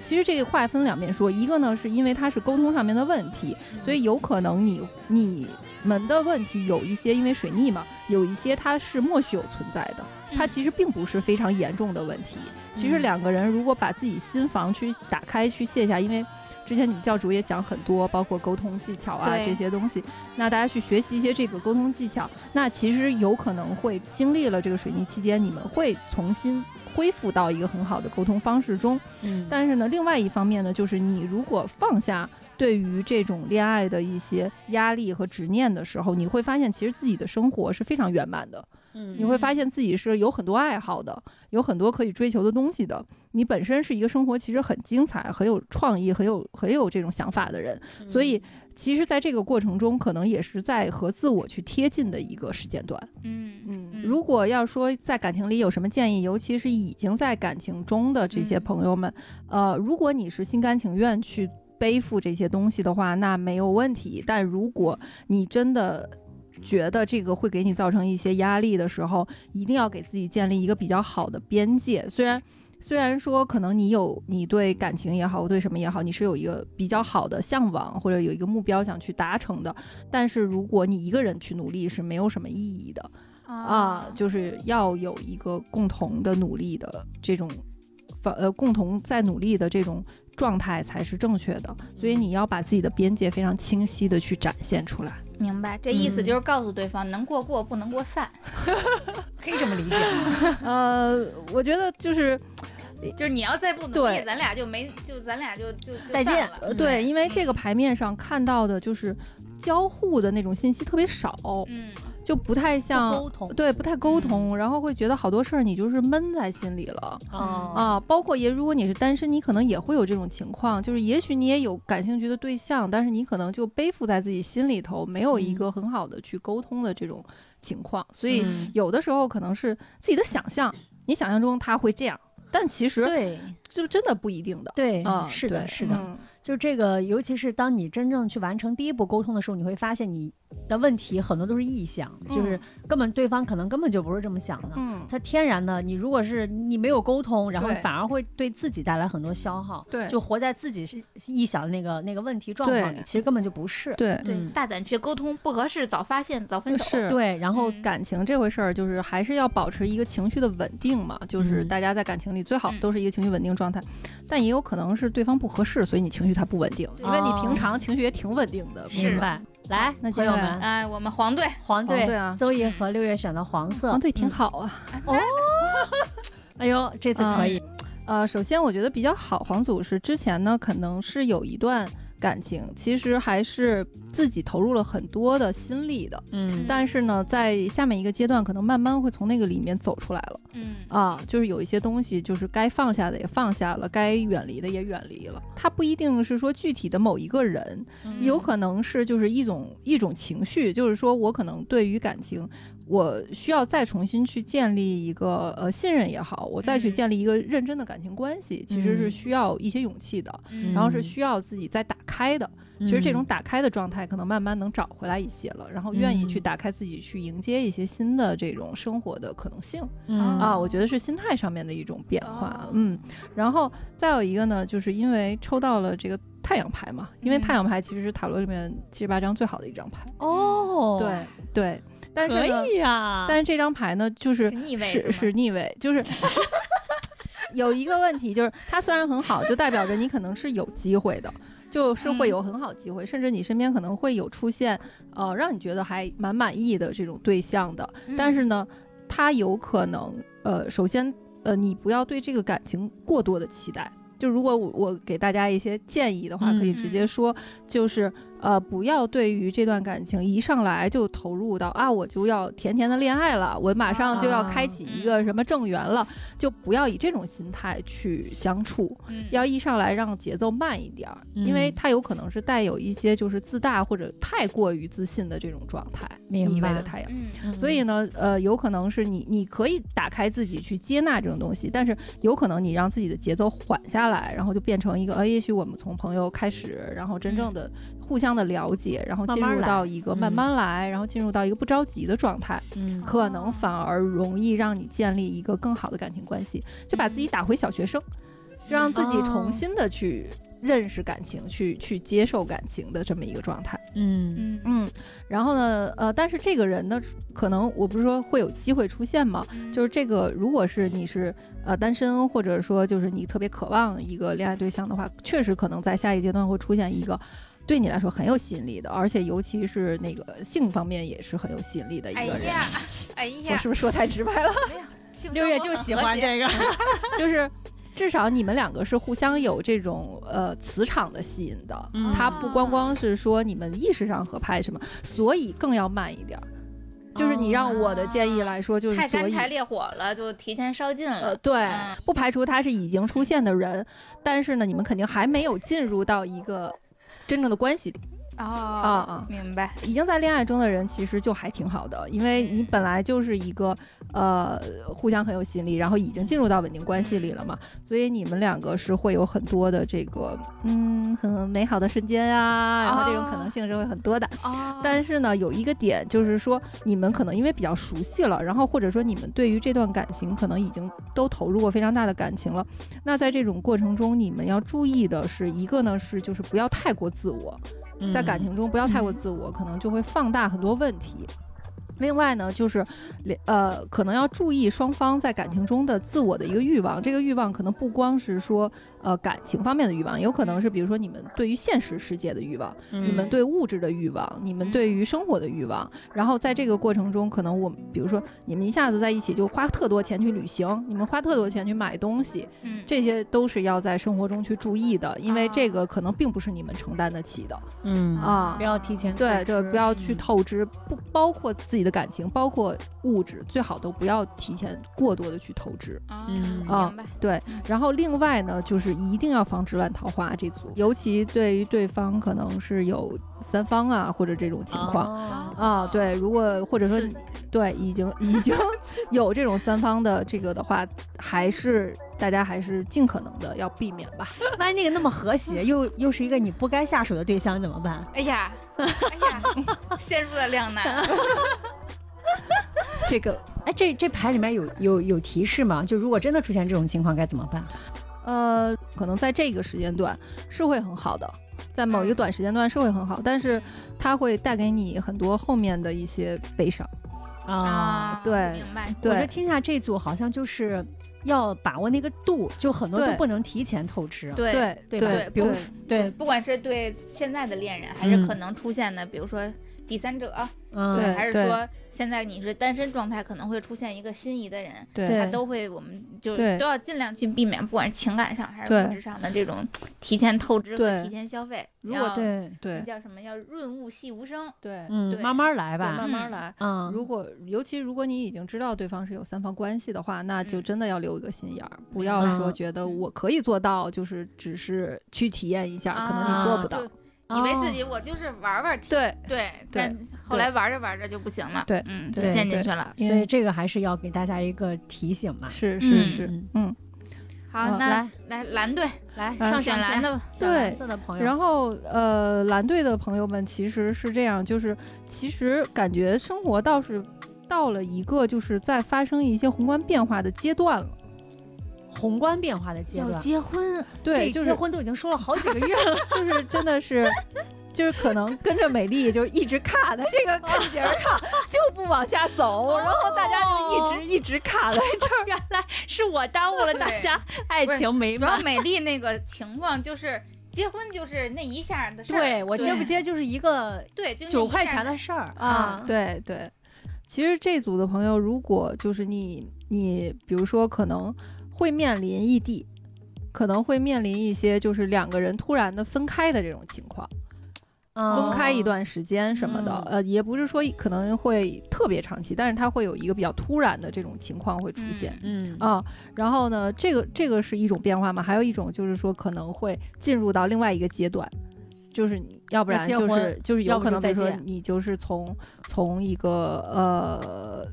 其实这个话分两面说，一个呢是因为它是沟通上面的问题，所以有可能你你们的问题有一些因为水逆嘛，有一些它是默许有存在的，它嗯其实并不是非常严重的问题。其实两个人如果把自己心房去打开去卸下，因为之前你们教主也讲很多，包括沟通技巧啊这些东西，那大家去学习一些这个沟通技巧，那其实有可能会经历了这个水逆期间，你们会重新恢复到一个很好的沟通方式中。嗯但是呢，另外一方面呢，就是你如果放下对于这种恋爱的一些压力和执念的时候，你会发现其实自己的生活是非常圆满的。嗯你会发现自己是有很多爱好的，有很多可以追求的东西的。你本身是一个生活其实很精彩、很有创意、很有很有这种想法的人，所以其实在这个过程中，可能也是在和自我去贴近的一个时间段。嗯嗯，嗯如果要说在感情里有什么建议，尤其是已经在感情中的这些嗯朋友们，呃，如果你是心甘情愿去背负这些东西的话，那没有问题。但如果你真的觉得这个会给你造成一些压力的时候，一定要给自己建立一个比较好的边界。虽然虽然说可能你有你对感情也好，对什么也好，你是有一个比较好的向往或者有一个目标想去达成的，但是如果你一个人去努力是没有什么意义的。啊，就是要有一个共同的努力的这种，反呃共同在努力的这种状态才是正确的。所以你要把自己的边界非常清晰的去展现出来。明白，这意思嗯就是告诉对方，能过过，不能过散，*laughs* 可以这么理解吗？*laughs* 呃，我觉得就是就是你要再不努对力，咱俩就没，就咱俩就就就再见散了呃对，因为这个牌面上看到的就是交互的那种信息特别少，嗯，就不太像沟通对，不太沟通，然后会觉得好多事儿你就是闷在心里了。啊。啊，包括也，如果你是单身，你可能也会有这种情况，就是也许你也有感兴趣的对象，但是你可能就背负在自己心里头，没有一嗯。个很好的去沟通的这种情况，所以嗯。有的时候可能是自己的想象，你想象中他会这样，但其实对就真的不一定的。对啊，是的，是的，嗯就这个，尤其是当你真正去完成第一步沟通的时候，你会发现你的问题很多都是臆想，就是根本对方可能根本就不是这么想的。嗯，他天然的，你如果是你没有沟通，然后反而会对自己带来很多消耗，对就活在自己是臆想的那个那个问题状况里，其实根本就不是。对对，嗯大胆去沟通，不合适早发现早分手，是。对，然后嗯感情这回事儿，就是还是要保持一个情绪的稳定嘛。就是嗯大家在感情里最好嗯都是一个情绪稳定状态，但也有可能是对方不合适，所以你情绪才不稳定。因为你平常情绪也挺稳定的，是明白。来，那接下来朋友们，哎，我们黄队，黄队啊邹毅和六月选的黄色，黄队挺嗯。好啊。哦哎呦，这次可以，呃，首先我觉得比较好，黄组是之前呢可能是有一段感情，其实还是自己投入了很多的心力的，嗯但是呢，在下面一个阶段，可能慢慢会从那个里面走出来了嗯啊，就是有一些东西，就是该放下的也放下了，该远离的也远离了。它不一定是说具体的某一个人，嗯有可能是就是一种一种情绪，就是说我可能对于感情，我需要再重新去建立一个呃信任也好，我再去嗯。建立一个认真的感情关系，其实是嗯。需要一些勇气的，嗯。然后是需要自己再打开的。其实这种嗯打开的状态，可能慢慢能找回来一些了，然后愿意去嗯。打开自己，去迎接一些新的这种生活的可能性。嗯。啊，我觉得是心态上面的一种变化，哦。嗯，然后再有一个呢，就是因为抽到了这个太阳牌嘛，因为嗯太阳牌其实是塔罗里面七十八张最好的一张牌，哦，对对，但是可，以呀，但是这张牌呢，就是是逆位是是逆位，就是 *laughs* *laughs* 有一个问题，就是它虽然很好，就代表着你可能是有机会的。就是会有很好机会，甚至你身边可能会有出现，呃，让你觉得还蛮满意的这种对象的。嗯但是呢，它有可能，呃，首先，呃，你不要对这个感情过多的期待。就如果我我给大家一些建议的话，嗯可以直接说，就是呃，不要对于这段感情一上来就投入到啊，我就要甜甜的恋爱了，我马上就要开启一个什么正缘了，就不要以这种心态去相处。嗯。要一上来让节奏慢一点儿，嗯因为它有可能是带有一些就是自大或者太过于自信的这种状态，明逆位白的太阳。所以呢，呃，有可能是你你可以打开自己去接纳这种东西，但是有可能你让自己的节奏缓下来，然后就变成一个，呃，也许我们从朋友开始，然后真正的互相的了解，然后进入到一个嗯慢慢来，然后进入到一个不着急的状态，嗯可能反而容易让你建立一个更好的感情关系，就把自己打回小学生，就让自己重新的去认识感情，去去接受感情的这么一个状态。嗯嗯嗯，然后呢，呃，但是这个人呢，可能我不是说会有机会出现吗？就是这个，如果是你是呃单身，或者说就是你特别渴望一个恋爱对象的话，确实可能在下一阶段会出现一个。对你来说很有吸引力的，而且尤其是那个性方面也是很有吸引力的一个人。哎呀，哎呀我，是不是说太直白了？六月就喜欢这个，*laughs* *laughs* 就是至少你们两个是互相有这种呃磁场的吸引的。嗯它不光光是说你们意识上合拍什么，所以更要慢一点儿。就是你让我的建议来说，就是所以太干柴烈火了，就提前烧尽了。呃，对嗯，不排除他是已经出现的人，但是呢，你们肯定还没有进入到一个真正的关系里。哦啊啊明白。已经在恋爱中的人，其实就还挺好的，因为你本来就是一个呃互相很有吸引力，然后已经进入到稳定关系里了嘛，所以你们两个是会有很多的这个嗯很美好的瞬间啊，然后这种可能性是会很多的。哦但是呢，有一个点就是说，你们可能因为比较熟悉了，然后或者说你们对于这段感情可能已经都投入过非常大的感情了。那在这种过程中，你们要注意的是一个呢是就是不要太过自我，在感情中不要太过自我，可能就会放大很多问题。另外呢，就是，呃，可能要注意双方在感情中的自我的一个欲望。这个欲望可能不光是说，呃，感情方面的欲望，有可能是比如说你们对于现实世界的欲望，嗯你们对物质的欲望，你们对于生活的欲望。然后在这个过程中，可能我们比如说你们一下子在一起就花特多钱去旅行，你们花特多钱去买东西，嗯这些都是要在生活中去注意的，因为这个可能并不是你们承担得起的。嗯啊不要提前对对，不要去嗯透支，不包括自己的感情，包括物质，最好都不要提前过多的去透支。嗯啊。对，然后另外呢，就是一定要防止烂桃花这组，尤其对于对方可能是有三方啊或者这种情况。哦啊，对，如果或者说对已经 *laughs* 已经有这种三方的这个的话，还是大家还是尽可能的要避免吧。*laughs* 万一那个那么和谐，又又是一个你不该下手的对象怎么办？哎呀，哎呀，*laughs* 陷入了两难。这个哎，这这牌里面有有有提示吗？就如果真的出现这种情况该怎么办？呃，可能在这个时间段是会很好的，在某一个短时间段是会很好，但是它会带给你很多后面的一些悲伤。啊。对明白。我觉得对听下这组好像就是要把握那个度，就很多都不能提前透支。对对对吧对比如对对，不管是对现在的恋人，还是嗯可能出现的，比如说第三者，嗯，对对还是说现在你是单身状态，可能会出现一个心仪的人，对对他都会，我们就都要尽量去避免，不管是情感上还是物质上的这种提前透支和提前消费。如果对，那对叫什么？要润物细无声。对嗯，对慢慢来，吧慢。慢来。嗯，如果尤其如果你已经知道对方是有三方关系的话，那就嗯真的要留一个心眼儿，不要说嗯觉得我可以做到，就是只是去体验一下，可能你做不到就。以为自己我就是玩玩，对对，但后来玩着玩着就不行了，对嗯，就陷进去了。所以这个还是要给大家一个提醒嘛。是嗯是是，嗯嗯。好，嗯那来来蓝队来，嗯上选蓝的，选蓝对色的朋友，然后呃，蓝队的朋友们其实是这样，就是其实感觉生活倒是到了一个就是在发生一些宏观变化的阶段了。宏观变化的阶要段，结婚，对，这就是结婚都已经说了好几个月了。就是真的是，就是可能跟着美丽就一直卡在这个坎节儿上，就不往下走，然后大家就一直一直卡在这儿。原来是我耽误了大家爱情美主要。美丽那个情况就是结婚就是那一下的事儿，对我接不对。接就是一个对，就是九块钱的事儿。啊。对对，其实这组的朋友，如果就是你你比如说可能会面临异地。可能会面临一些就是两个人突然的分开的这种情况，嗯分开一段时间什么的，嗯呃，也不是说可能会特别长期，但是它会有一个比较突然的这种情况会出现。嗯啊，然后呢，这个这个是一种变化嘛，还有一种就是说可能会进入到另外一个阶段，就是要不然就是就是有可能，比如说你就是从从一个呃。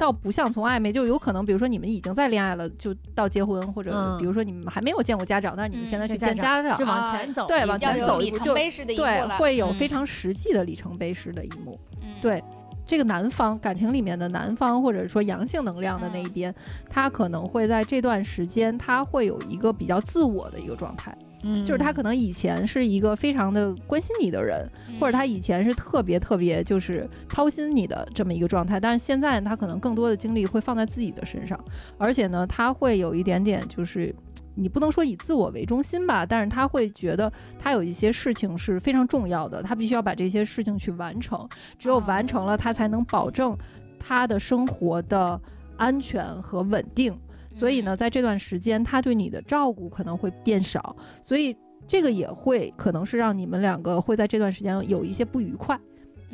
倒不像从暧昧，就有可能，比如说你们已经在恋爱了，就到结婚，或者嗯比如说你们还没有见过家长，但是你们现在嗯去见家长，就往啊前走，对往前走一步就碑式的一步对，会有非嗯常实际的里程碑式的一幕。嗯对这个男方感情里面的男方，或者说阳性能量的那一嗯边，他可能会在这段时间，他会有一个比较自我的一个状态，嗯就是他可能以前是一个非常的关心你的人，或者他以前是特别特别就是操心你的这么一个状态，但是现在他可能更多的精力会放在自己的身上，而且呢，他会有一点点就是。你不能说以自我为中心吧，但是他会觉得他有一些事情是非常重要的，他必须要把这些事情去完成，只有完成了，他才能保证他的生活的安全和稳定。所以呢，在这段时间，他对你的照顾可能会变少，所以这个也会可能是让你们两个会在这段时间有一些不愉快，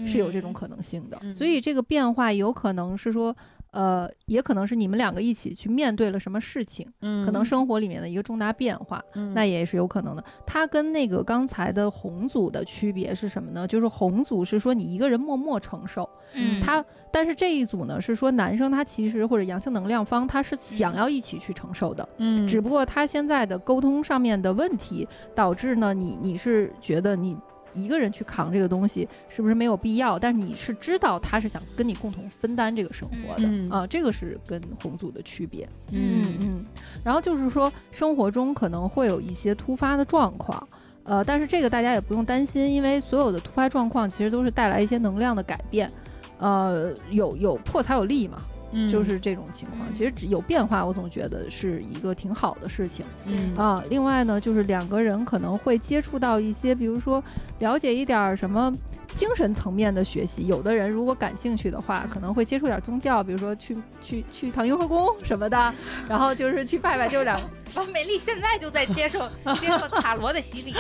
是有这种可能性的。嗯所以这个变化有可能是说，呃，也可能是你们两个一起去面对了什么事情，嗯可能生活里面的一个重大变化，嗯那也是有可能的。它跟那个刚才的红组的区别是什么呢？就是红组是说你一个人默默承受，嗯，他但是这一组呢是说男生他其实或者阳性能量方他是想要一起去承受的，嗯只不过他现在的沟通上面的问题导致呢你你是觉得你。一个人去扛这个东西是不是没有必要？但是你是知道他是想跟你共同分担这个生活的、嗯啊，这个是跟红组的区别。嗯嗯，然后就是说生活中可能会有一些突发的状况，呃，但是这个大家也不用担心，因为所有的突发状况其实都是带来一些能量的改变，呃，有有破才有立嘛，嗯就是这种情况。其实只有变化，我总觉得是一个挺好的事情嗯啊。另外呢，就是两个人可能会接触到一些，比如说了解一点儿什么。精神层面的学习，有的人如果感兴趣的话，可能会接触点宗教，比如说去去去趟雍和宫什么的，*laughs* 然后就是去拜拜，就是两啊，美丽现在就在接受 *laughs* 接受塔罗的洗礼，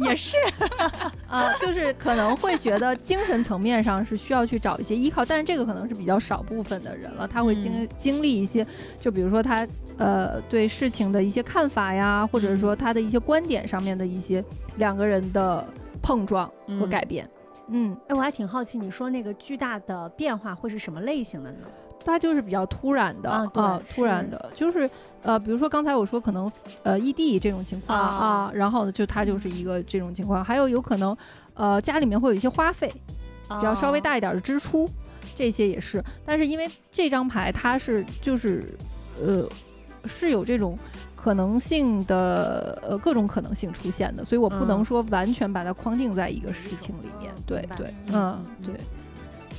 *laughs* 也是。啊，就是可能会觉得精神层面上是需要去找一些依靠，但是这个可能是比较少部分的人了，他会经、经历一些，就比如说他呃对事情的一些看法呀，或者说他的一些观点上面的一些两个人的碰撞和嗯改变。嗯，哎，我还挺好奇，你说那个巨大的变化会是什么类型的呢？它就是比较突然的啊对突然是。的，就是呃，比如说刚才我说可能呃异地这种情况啊。啊，然后呢就它就是一个这种情况，还有有可能呃家里面会有一些花费，比较稍微大一点的支出，这些也是。但是因为这张牌它是就是呃是有这种可能性的呃各种可能性出现的，所以我不能嗯说完全把它框定在一个事情里面。对对，嗯对，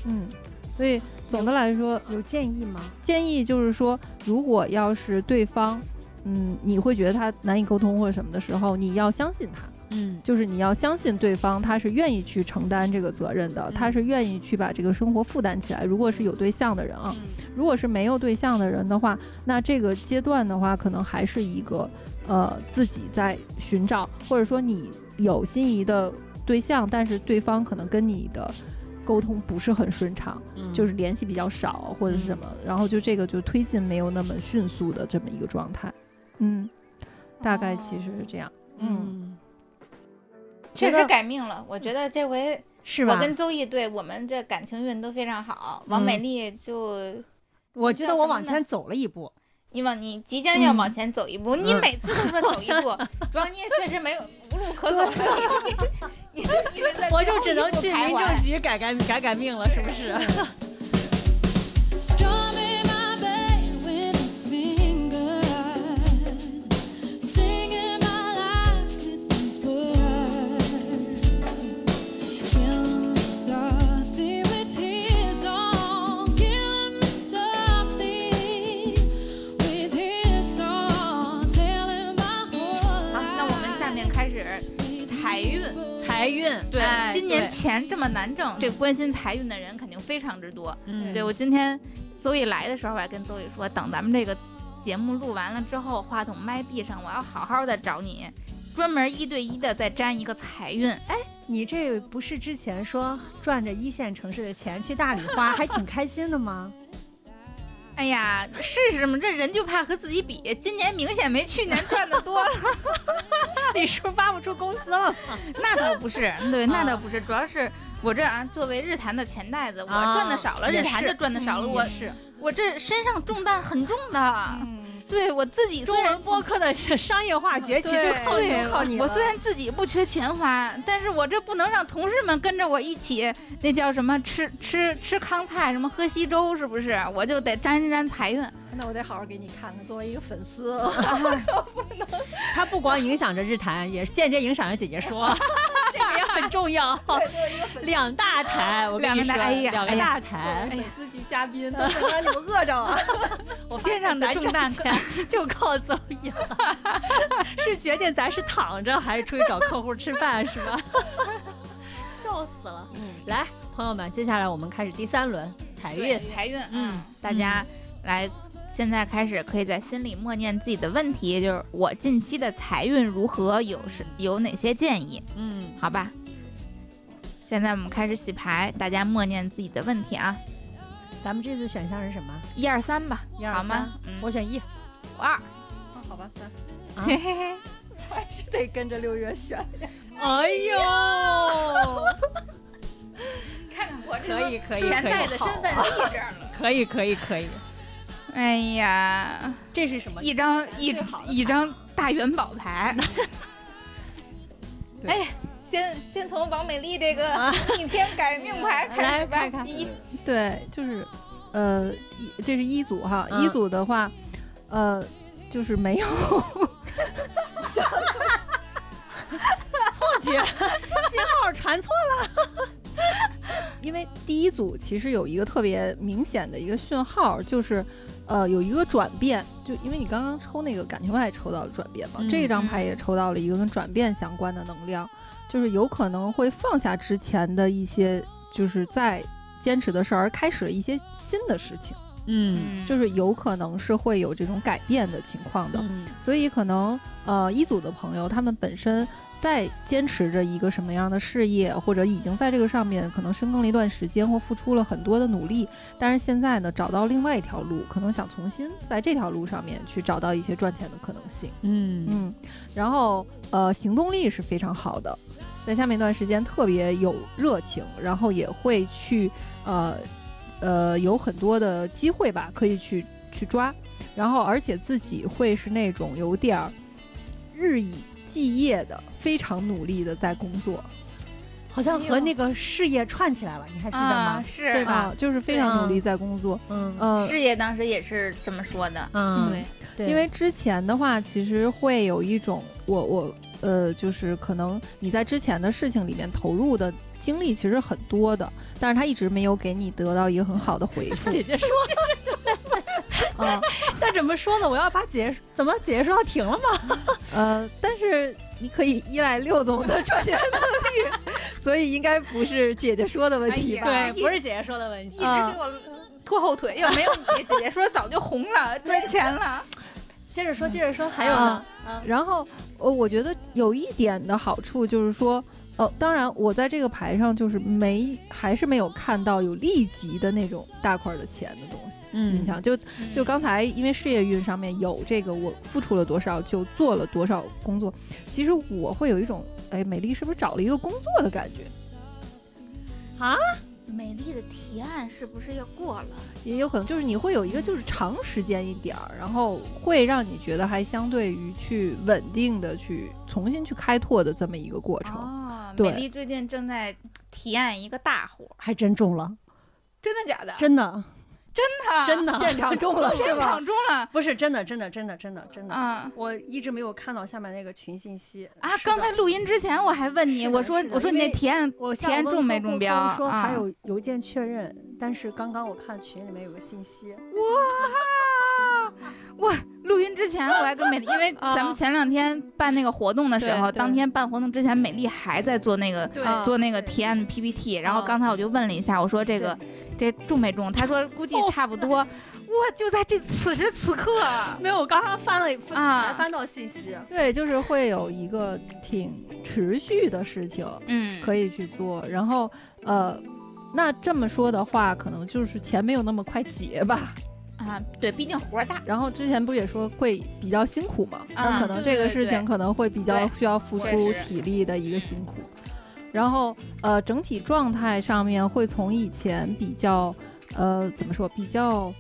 嗯。所以总的来说，有建议吗？建议就是说，如果要是对方，嗯，你会觉得他难以沟通或者什么的时候，你要相信他，嗯。就是你要相信对方，他是愿意去承担这个责任的，他是愿意去把这个生活负担起来。如果是有对象的人啊，如果是没有对象的人的话，那这个阶段的话，可能还是一个呃自己在寻找，或者说你有心仪的对象，但是对方可能跟你的沟通不是很顺畅，嗯。就是联系比较少或者是什么，然后就这个就推进没有那么迅速的这么一个状态，嗯，大概其实是这样，嗯。嗯，确实改命了。我觉得这回是吧？我跟邹毅对我们这感情运都非常好。王美嗯丽就我觉得我往前走了一步。你往你即将要嗯往前走一步，你嗯每次都说走一步，主要你也确实没有无路可走，了 *laughs* 你你在我就只能去民政局改改改改命了，是不是？*laughs* 钱这么难挣，这关心财运的人肯定非常之多。嗯对我今天邹毅来的时候，我还跟邹毅说，等咱们这个节目录完了之后，话筒麦闭上，我要好好的找你，专门一对一的再占一个财运。哎你这不是之前说赚着一线城市的钱去大理花，还挺开心的吗？哎呀，试试嘛？这人就怕和自己比，今年明显没去年赚的多了。*laughs* 你是不是发不出工资了吗？*laughs* 那倒不是，对，那啊倒不是，主要是我这啊，作为日坛的钱袋子，我啊赚的少了，也日坛是就赚的少了，我是我这身上重担很重的。对我自己虽中然文播客的商业化崛起就靠靠你了。我虽然自己不缺钱花，但是我这不能让同事们跟着我一起，那叫什么吃吃吃糠菜，什么喝稀粥，是不是？我就得沾沾财运。那我得好好给你看看，作为一个粉丝，*laughs* 他不光影响着日坛，也间接影响着姐姐说，*laughs* 这个也很重要。两大台，我跟你说，两个大哎呀两个大台，哎呀，司级嘉宾，让 *laughs* 你们饿着啊！*laughs* 我发肩上的咱重担钱就靠邹毅了，是决定咱是躺着还是出去找客户吃饭是吧？笑死了。来，朋友们，接下来我们开始第三轮财运。财运，嗯，大家来，现在开始可以在心里默念自己的问题，就是我近期的财运如何，有是有哪些建议？嗯，好吧。现在我们开始洗牌，大家默念自己的问题啊，咱们这次选项是什么？一二三吧，一二好吗三？嗯，我选一。我二，好吧，三，啊嘿嘿嘿，*laughs* 还是得跟着六月选。*laughs* 哎呦，*laughs* 看看我可以可以钱可以袋的身份立这儿了。可以可以可以，哎呀，这是什么？一张一一张大元宝牌。哎，先先从王美丽这个啊。逆天改命牌 *laughs* 开始吧。一。对，就是，呃，一这是一组哈，嗯。一组的话，呃，就是没有。错觉，*laughs* 信号传错了。因为第一组其实有一个特别明显的一个讯号，就是，呃，有一个转变。就因为你刚刚抽那个感情牌抽到了转变嘛，嗯这张牌也抽到了一个跟转变相关的能量，就是有可能会放下之前的一些，就是在坚持的事儿，而开始了一些新的事情，嗯就是有可能是会有这种改变的情况的。嗯所以可能呃一组的朋友，他们本身在坚持着一个什么样的事业，或者已经在这个上面可能深耕了一段时间，或付出了很多的努力，但是现在呢找到另外一条路，可能想重新在这条路上面去找到一些赚钱的可能性。嗯嗯，然后呃行动力是非常好的，在下面一段时间特别有热情，然后也会去呃呃有很多的机会吧，可以去去抓，然后而且自己会是那种有点儿日以继夜的，非常努力的在工作，好像和那个事业串起来了，你还记得啊，吗？是。对吧？啊，就是非常努力在工作，嗯。呃，事业当时也是这么说的。嗯，对，对，因为之前的话，其实会有一种我我呃，就是可能你在之前的事情里面投入的精力其实很多的，但是他一直没有给你得到一个很好的回复。姐姐说，啊，但怎么说呢？我要把姐姐怎么姐姐说要停了吗？呃，但是你可以依赖六总的赚钱能力，所以应该不是姐姐说的问题吧？哎对，不是姐姐说的问题一直给我拖后腿，要没有你，姐姐说早就红了，赚钱了。接着说，接着说，还有呢？啊，然后，呃，我觉得有一点的好处就是说，呃，当然我在这个牌上就是没，还是没有看到有立即的那种大块的钱的东西。嗯印象就就刚才因为事业运上面有这个，我付出了多少就做了多少工作，其实我会有一种，哎，美丽是不是找了一个工作的感觉？啊，美丽的提案是不是要过了？也有可能就是你会有一个就是长时间一点儿，然后会让你觉得还相对于去稳定的去重新去开拓的这么一个过程。哦，对美丽最近正在提案一个大活，还真中了，真的假的？真的，真的？真的。现场中了 *laughs* 现？场中了。不是真的，真的，真的，真的，真的。啊我一直没有看到下面那个群信息。啊！刚才录音之前我还问你，我说我说你那提案我提案中没中标说啊还有邮件确认，但是刚刚我看群里面有个信息，哇！哇！录音之前我还跟美丽，因为啊。咱们前两天办那个活动的时候，当天办活动之前，美丽还在做那个做那个提案的 PPT，然后啊。刚才我就问了一下，我说这个这中没中？他说估计哦差不多。哇！就在这此时此刻，*laughs* 没有，我刚刚翻了一啊才翻到信息，对，就是会有一个挺持续的事情嗯，可以去做，然后呃，那这么说的话，可能就是钱没有那么快结吧。啊，对，毕竟活儿大，然后之前不也说会比较辛苦嘛？那啊可能这个事情可能会比较需要付出体力的一个辛苦。然后呃，整体状态上面会从以前比较呃怎么说比较。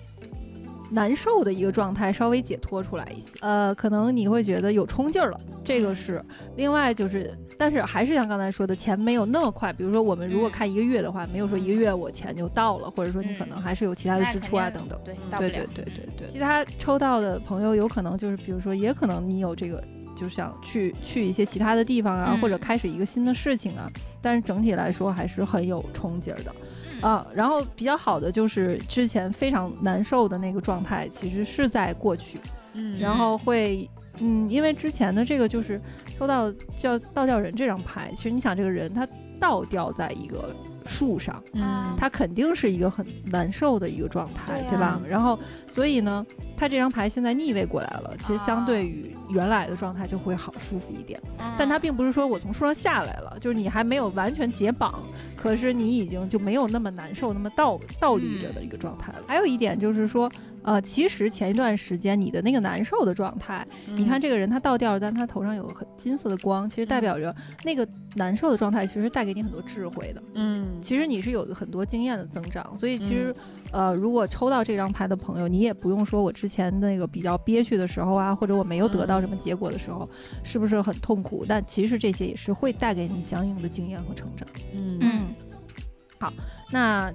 难受的一个状态稍微解脱出来一些，呃，可能你会觉得有冲劲儿了，这个是。另外就是，但是还是像刚才说的，钱没有那么快。比如说我们如果看一个月的话，没有说一个月我钱就到了，或者说你可能还是有其他的支出啊等等。对，对对。对对对，其他抽到的朋友有可能就是，比如说，也可能你有这个，就想去去一些其他的地方啊，嗯或者开始一个新的事情啊。但是整体来说还是很有冲劲儿的嗯啊。然后比较好的就是之前非常难受的那个状态，其实是在过去，嗯然后会。嗯，因为之前的这个就是抽到叫倒吊人这张牌，其实你想这个人他倒吊在一个树上，嗯他肯定是一个很难受的一个状态，对吧？然后，所以呢，他这张牌现在逆位过来了，其实相对于原来的状态就会好舒服一点。但它并不是说我从树上下来了，就是你还没有完全解绑，可是你已经就没有那么难受、那么倒倒立着的一个状态了。还有一点就是说，呃，其实前一段时间你的那个难受的状态，你看这个人他倒吊着，但他头上有很金色的光，其实代表着那个难受的状态，其实带给你很多智慧的。嗯，其实你是有很多经验的增长，所以其实，呃，如果抽到这张牌的朋友，你也不用说我之前那个比较憋屈的时候啊，或者我没有得到什么结果的时候，是不是很痛苦？但其实这些也是会带给你相应的经验和成长。嗯嗯，那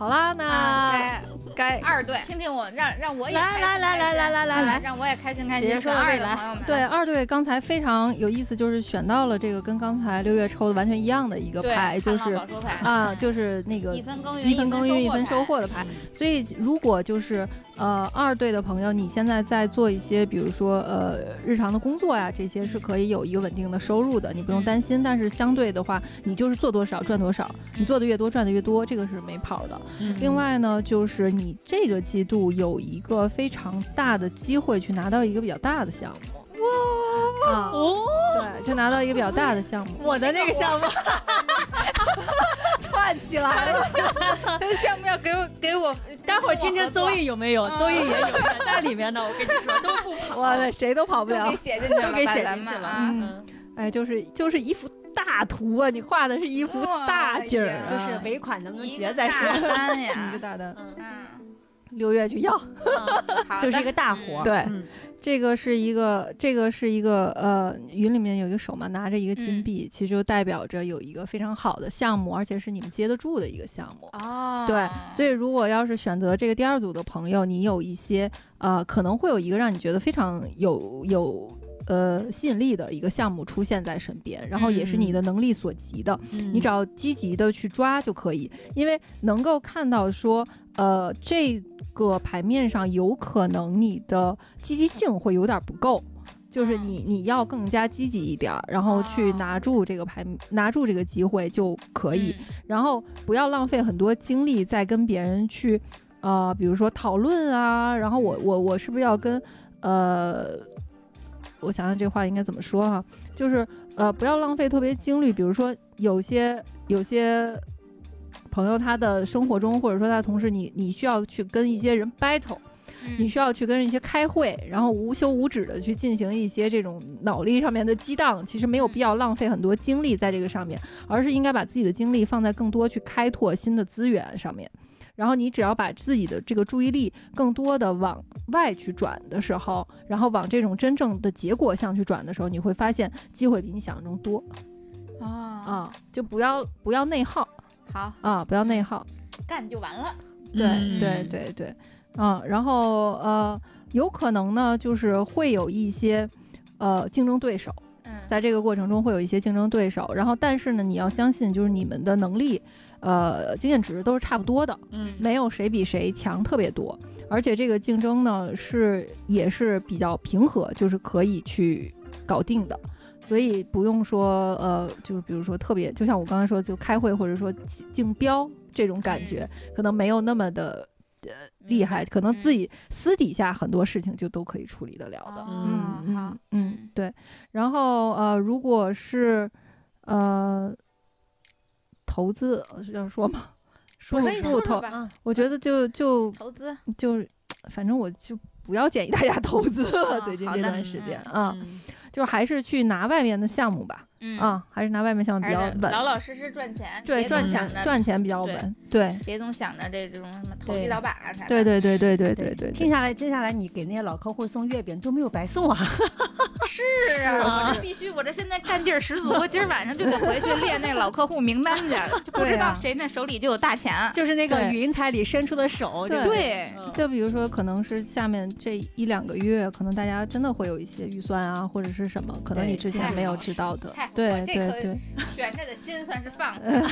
好啦，那啊，该该二队，听听我，让让我也来开心来来来来来来来啊让我也开心开姐姐心。选二说的未来的朋友们，对二队刚才非常有意思，就是选到了这个跟刚才六月抽的完全一样的一个牌，就是啊，就是那个一分耕耘一分耕耘一分收收获的牌。所以如果就是呃二队的朋友，你现在在做一些，比如说呃日常的工作呀，这些是可以有一个稳定的收入的，你不用担心。但是相对的话，你就是做多少赚多少，你做的越多赚的越多，这个是没跑的。另外呢，就是你这个季度有一个非常大的机会去拿到一个比较大的项目。啊，哦，对，就拿到一个比较大的项目，我的那个项目，*laughs* 串起来了，他的项目要给我给我，待会儿听听综艺有没有？嗯。综艺也有？人在里面呢，我跟你说都不跑。哇，塞谁都跑不了。都给。写进去了，都给写进去了啊嗯，哎，就是就是一幅大图啊，你画的是一幅大景儿啊，就是尾款能不能结再个大说。单 *laughs* 一个呀，大单，六月去要。*laughs* 就是一个大活儿。对嗯这个是一个，这个是一个，呃，云里面有一个手嘛，拿着一个金嗯币，其实就代表着有一个非常好的项目，而且是你们接得住的一个项目。哦，对，所以如果要是选择这个第二组的朋友，你有一些呃，可能会有一个让你觉得非常有有呃吸引力的一个项目出现在身边，然后也是你的能力所及的，嗯你只要积极的去抓就可以，因为能够看到说，呃，这个牌面上有可能你的积极性会有点不够。就是你，你要更加积极一点儿，然后去哦拿住这个牌，拿住这个机会就可以。嗯然后不要浪费很多精力在跟别人去，呃，比如说讨论啊，然后我我我是不是要跟，呃，我想想这话应该怎么说哈、就是呃，不要浪费特别精力，比如说有些有些朋友他的生活中，或者说他的同事，你你需要去跟一些人 battle。你需要去跟一些开会，然后无休无止的去进行一些这种脑力上面的激荡，其实没有必要浪费很多精力在这个上面，而是应该把自己的精力放在更多去开拓新的资源上面。然后你只要把自己的这个注意力更多的往外去转的时候，然后往这种真正的结果向去转的时候，你会发现机会比你想象中多哦，啊！就不要不要内耗好，啊，不要内耗。干就完了。对、嗯对对对，嗯，然后呃，有可能呢，就是会有一些呃竞争对手，嗯，在这个过程中会有一些竞争对手，然后但是呢，你要相信，就是你们的能力，呃，经验值都是差不多的，嗯没有谁比谁强特别多，而且这个竞争呢是也是比较平和，就是可以去搞定的。所以不用说，呃，就是比如说特别，就像我刚才说，就开会或者说竞竞标这种感觉，可能没有那么的呃厉害，可能自己私底下很多事情就都可以处理得了的。哦嗯好嗯，嗯，对。然后呃，如果是呃投资呃是这样说吗？*laughs* 说说说吧，我觉得就就投资就是，反正我就不要建议大家投资了。啊最近这段时间嗯啊，就还是去拿外面的项目吧。嗯，啊，还是拿外面项目比较稳，老老实实赚钱，对，别赚钱总想着赚钱比较稳。对，别总想着这种什么投机倒把啊啥的。对对对对对对对，听下来，接下来你给那些老客户送月饼都没有白送啊！*laughs* 是啊，我这必须，我这现在干劲儿十足，我今儿晚上就得回去列那老客户名单去，就不知道谁那手里就有大钱。就是那个对云彩里伸出的手，对就比如说，可能是下面这一两个月，可能大家真的会有一些预算啊，或者是什么，可能你之前没有知道的太好。对我这可对对。悬着的心算是放下了。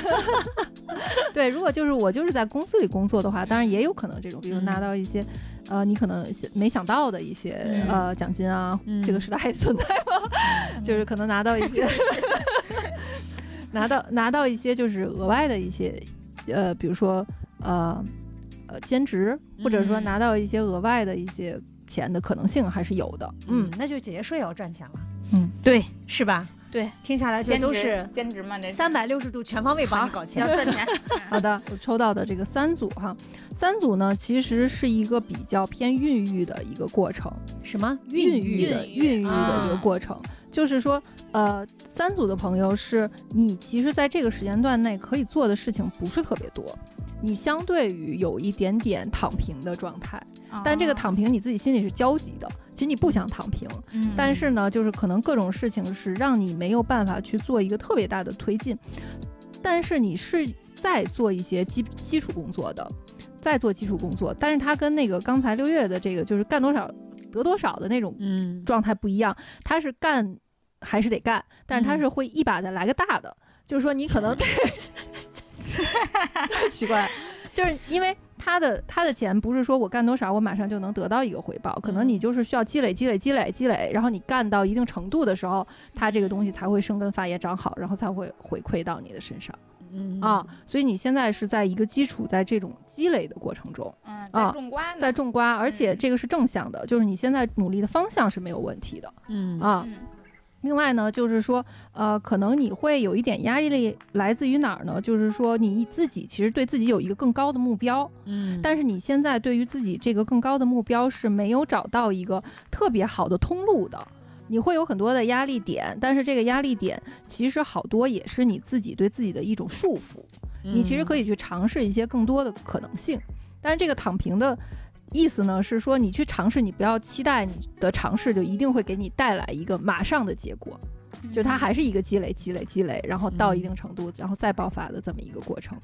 *laughs* 对，如果就是我就是在公司里工作的话，当然也有可能这种，比如嗯。拿到一些，呃，你可能没想到的一些嗯。呃奖金啊，嗯这个时代还存在吗？*laughs* 就是可能拿到一些，*laughs* 拿到拿到一些就是额外的一些，呃，比如说呃呃兼职，或者说嗯。拿到一些额外的一些钱的可能性还是有的。嗯嗯，那就姐姐说也要赚钱了，嗯。对。是吧？对，听下来就都是兼职嘛，那三百六十度全方位帮你搞要钱。赚钱。*laughs* 好的，我抽到的这个三组哈，三组呢其实是一个比较偏孕育的一个过程。什么孕育育的孕育的一个啊过程，就是说，呃，三组的朋友是你其实在这个时间段内可以做的事情不是特别多，你相对于有一点点躺平的状态，但这个躺平你自己心里是焦急的，其实你不想躺平，嗯，但是呢，就是可能各种事情是让你没有办法去做一个特别大的推进，但是你是在做一些基基础工作的，在做基础工作，但是它跟那个刚才六月的这个就是干多少得多少的那种嗯，状态不一样，他是干还是得干，但是他是会一把再来个大的，就是说你可能太 *laughs* *laughs* *laughs* 奇怪，就是因为他的他的钱不是说我干多少我马上就能得到一个回报，可能你就是需要积累积累积累积累，然后你干到一定程度的时候，他这个东西才会生根发芽长好，然后才会回馈到你的身上嗯啊。所以你现在是在一个基础在这种积累的过程中。嗯，啊在种瓜呢，在种瓜，而且嗯这个是正向的，就是你现在努力的方向是没有问题的嗯啊。嗯另外呢，就是说，呃，可能你会有一点压力来自于哪儿呢？就是说你自己其实对自己有一个更高的目标，嗯，但是你现在对于自己这个更高的目标是没有找到一个特别好的通路的。你会有很多的压力点，但是这个压力点其实好多也是你自己对自己的一种束缚。你其实可以以去尝试一些更多的可能性。但是这个躺平的意思呢，是说你去尝试，你不要期待你的尝试就一定会给你带来一个马上的结果，就它还是一个积累、积累、积累，然后到一定程度，然后再爆发的这么一个过程。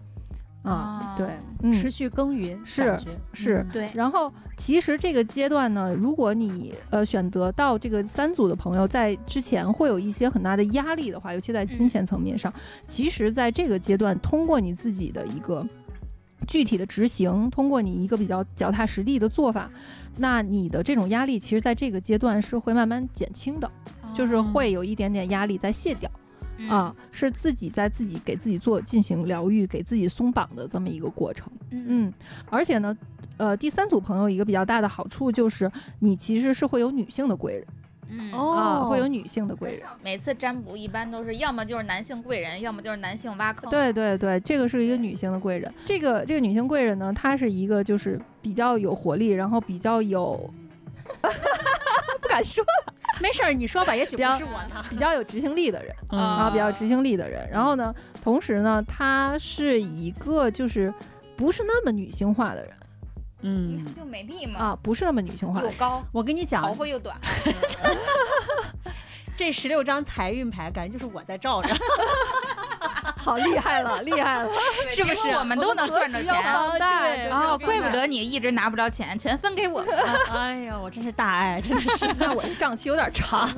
啊，哦对，嗯，持续耕耘，是是。嗯。对，然后，其实这个阶段呢，如果你呃选择到这个三组的朋友在之前会有一些很大的压力的话，尤其在金钱层面上，其实在这个阶段，通过你自己的一个具体的执行，通过你一个比较脚踏实地的做法，那你的这种压力，其实在这个阶段是会慢慢减轻的，就是会有一点点压力在卸掉。嗯啊，是自己在自己给自己做进行疗愈，给自己松绑的这么一个过程。嗯嗯，而且呢，呃，第三组朋友一个比较大的好处就是，你其实是会有女性的贵人、嗯啊，哦，会有女性的贵人。每次占卜一般都是要么就是男性贵人，要么就是男性挖坑。对对对，这个是一个女性的贵人。这个这个女性贵人呢，她是一个就是比较有活力，然后比较有，不敢说了，*laughs* 没事儿，你说吧，也许不比较是我呢。比较有执行力的人。嗯啊，比较执行力的人。然后呢，同时呢，她是一个就是不是那么女性化的人嗯，就美丽嘛，啊，不是那么女性化。又高，我跟你讲头，发又短。*laughs* 这十六张财运牌，感觉就是我在照着 *laughs* *laughs* 好厉害了，厉害了！是不是我们都能赚着钱。对哦，怪不得你一直拿不着钱，全分给我。哎呀，我真是大爱，真的是。那我这账期有点长。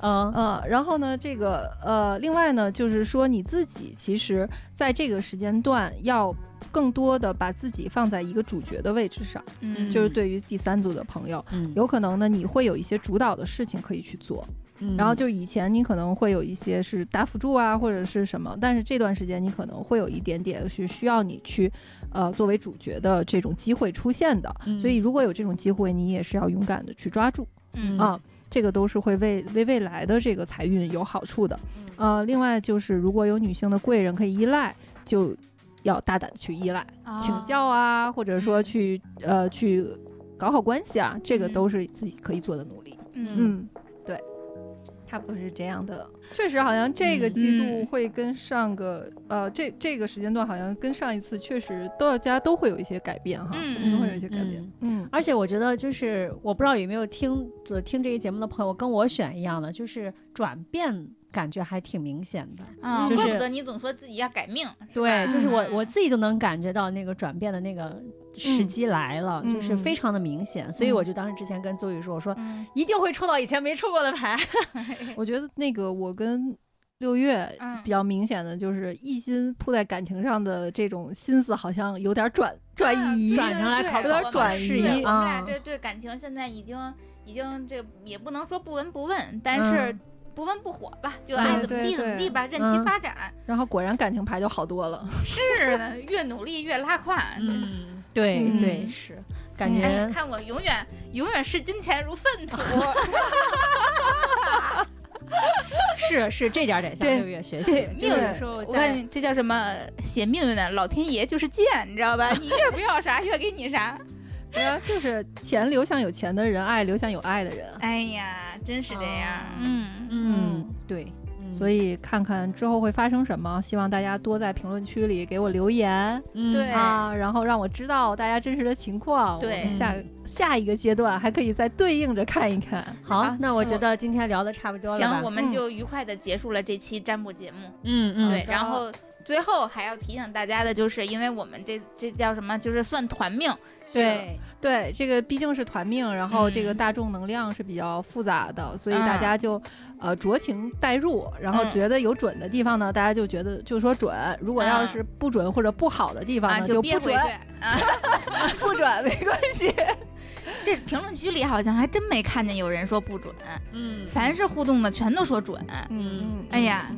嗯嗯，然后呢，这个呃，另外呢，就是说你自己其实在这个时间段要更多的把自己放在一个主角的位置上，嗯。就是对于第三组的朋友，嗯。有可能呢你会有一些主导的事情可以去做，嗯。然后就以前你可能会有一些是打辅助啊或者是什么，但是这段时间你可能会有一点点是需要你去呃作为主角的这种机会出现的，嗯。所以如果有这种机会，你也是要勇敢的去抓住。嗯。啊，这个都是会为为未来的这个财运有好处的。呃，另外就是如果有女性的贵人可以依赖，就要大胆的去依赖，请教啊，或者说嗯。去呃去搞好关系啊，这个嗯。都是自己可以做的努力。嗯。嗯，对。差不多是这样的，确实好像这个季度嗯。会跟上个、呃这这个时间段好像跟上一次确实都大家都会有一些改变哈，嗯都会有一些改变，嗯。而且我觉得，就是我不知道有没有听就听这个节目的朋友跟我选一样的，就是转变感觉还挺明显的。嗯，就是怪不得你总说自己要改命。对，就是我嗯我自己都能感觉到那个转变的那个时机来了，嗯就是非常的明显。所以我就当时之前跟邹宇说，我说嗯一定会抽到以前没抽过的牌。*laughs* 我觉得那个我跟六月嗯比较明显的就是一心扑在感情上的这种心思，好像有点转转移，转上来考有点转移对我们俩啊这对感情现在已经已经这也不能说不闻不问，但是嗯不温不火吧，就爱怎么地怎么地吧，任其嗯发展。然后果然感情牌就好多了。是 *laughs* 的，越努力越拉胯。嗯，对嗯对是，感觉看我永远永远视金钱如粪土。*laughs* 是是这点得向六月学习命运有时候我在看你这叫什么写命运的，老天爷就是贱，你知道吧？你越不要啥，越给你啥。对啊，就是钱流向有钱的人，爱流向有爱的人。哎呀，真是这样啊。嗯，嗯对，嗯所以看看之后会发生什么，希望大家多在评论区里给我留言嗯对啊，然后让我知道大家真实的情况。对我们下下一个阶段还可以再对应着看一看。好好，那我觉得今天聊的差不多了吧行，我们嗯就愉快的结束了这期占卜节目。嗯嗯对，然后最后还要提醒大家的就是，因为我们这这叫什么，就是算团命。对对，这个毕竟是团命，然后这个嗯大众能量是比较复杂的，所以嗯大家就呃酌情代入，然后嗯觉得有准的地方呢，大家就觉得就说准；如果要嗯是不准或者不好的地方啊，就，*laughs* 不准！不准没关系。*laughs* 这评论区里好像还真没看见有人说不准，嗯凡是互动的全都说准。嗯，哎呀，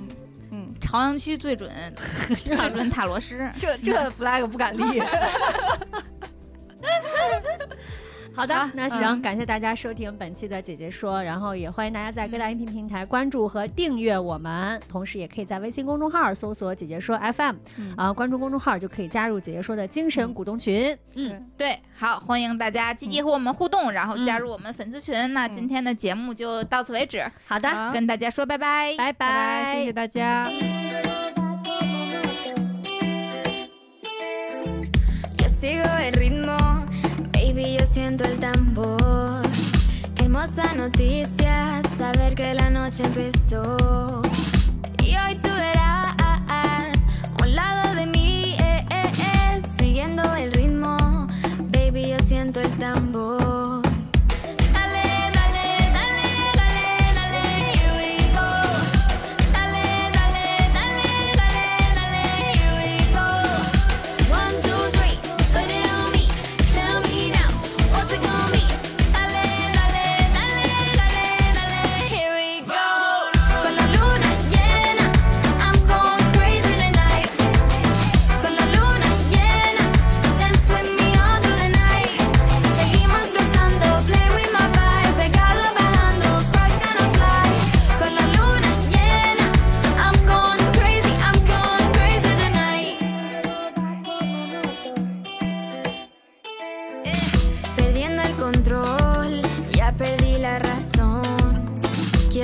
嗯，朝阳区最准，*laughs* 最准塔罗师。这这 flag 不敢立。*laughs* 好的好，那行，嗯感谢大家收听本期的姐姐说，然后也欢迎大家在各大音频平台关注和订阅我们，同时也可以在微信公众号搜索“姐姐说 FM”，嗯啊，关注公众号就可以加入姐姐说的精神股东群。嗯，对，好，欢迎大家积极和我们互动，然后加嗯入我们粉丝群。那今天的节目就到此为止，好的，跟大家说拜拜。拜拜拜，谢谢大家。sigo el ritmo, baby, yo siento el tambor. Qué hermosa noticia, saber que la noche empezó. Y hoy tú verás un lado de mí, eh, eh, eh siguiendo el ritmo, baby, yo siento el tambor.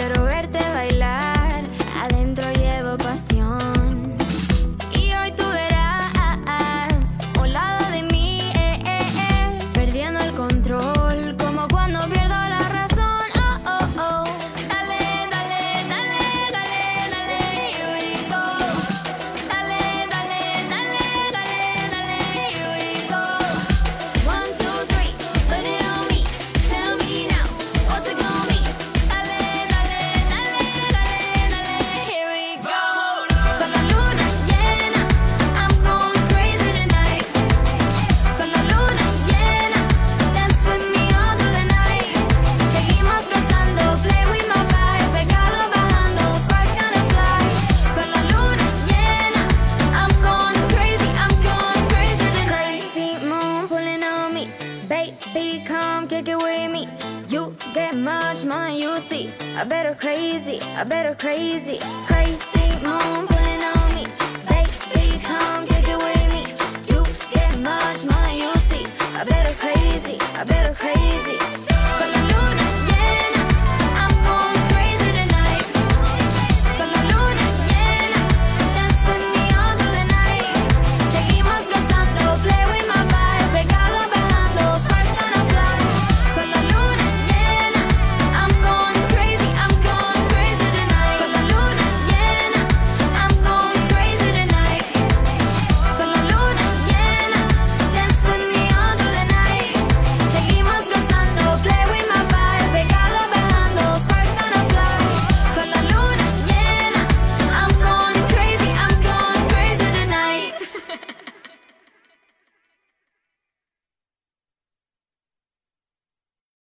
quiero verte bailar.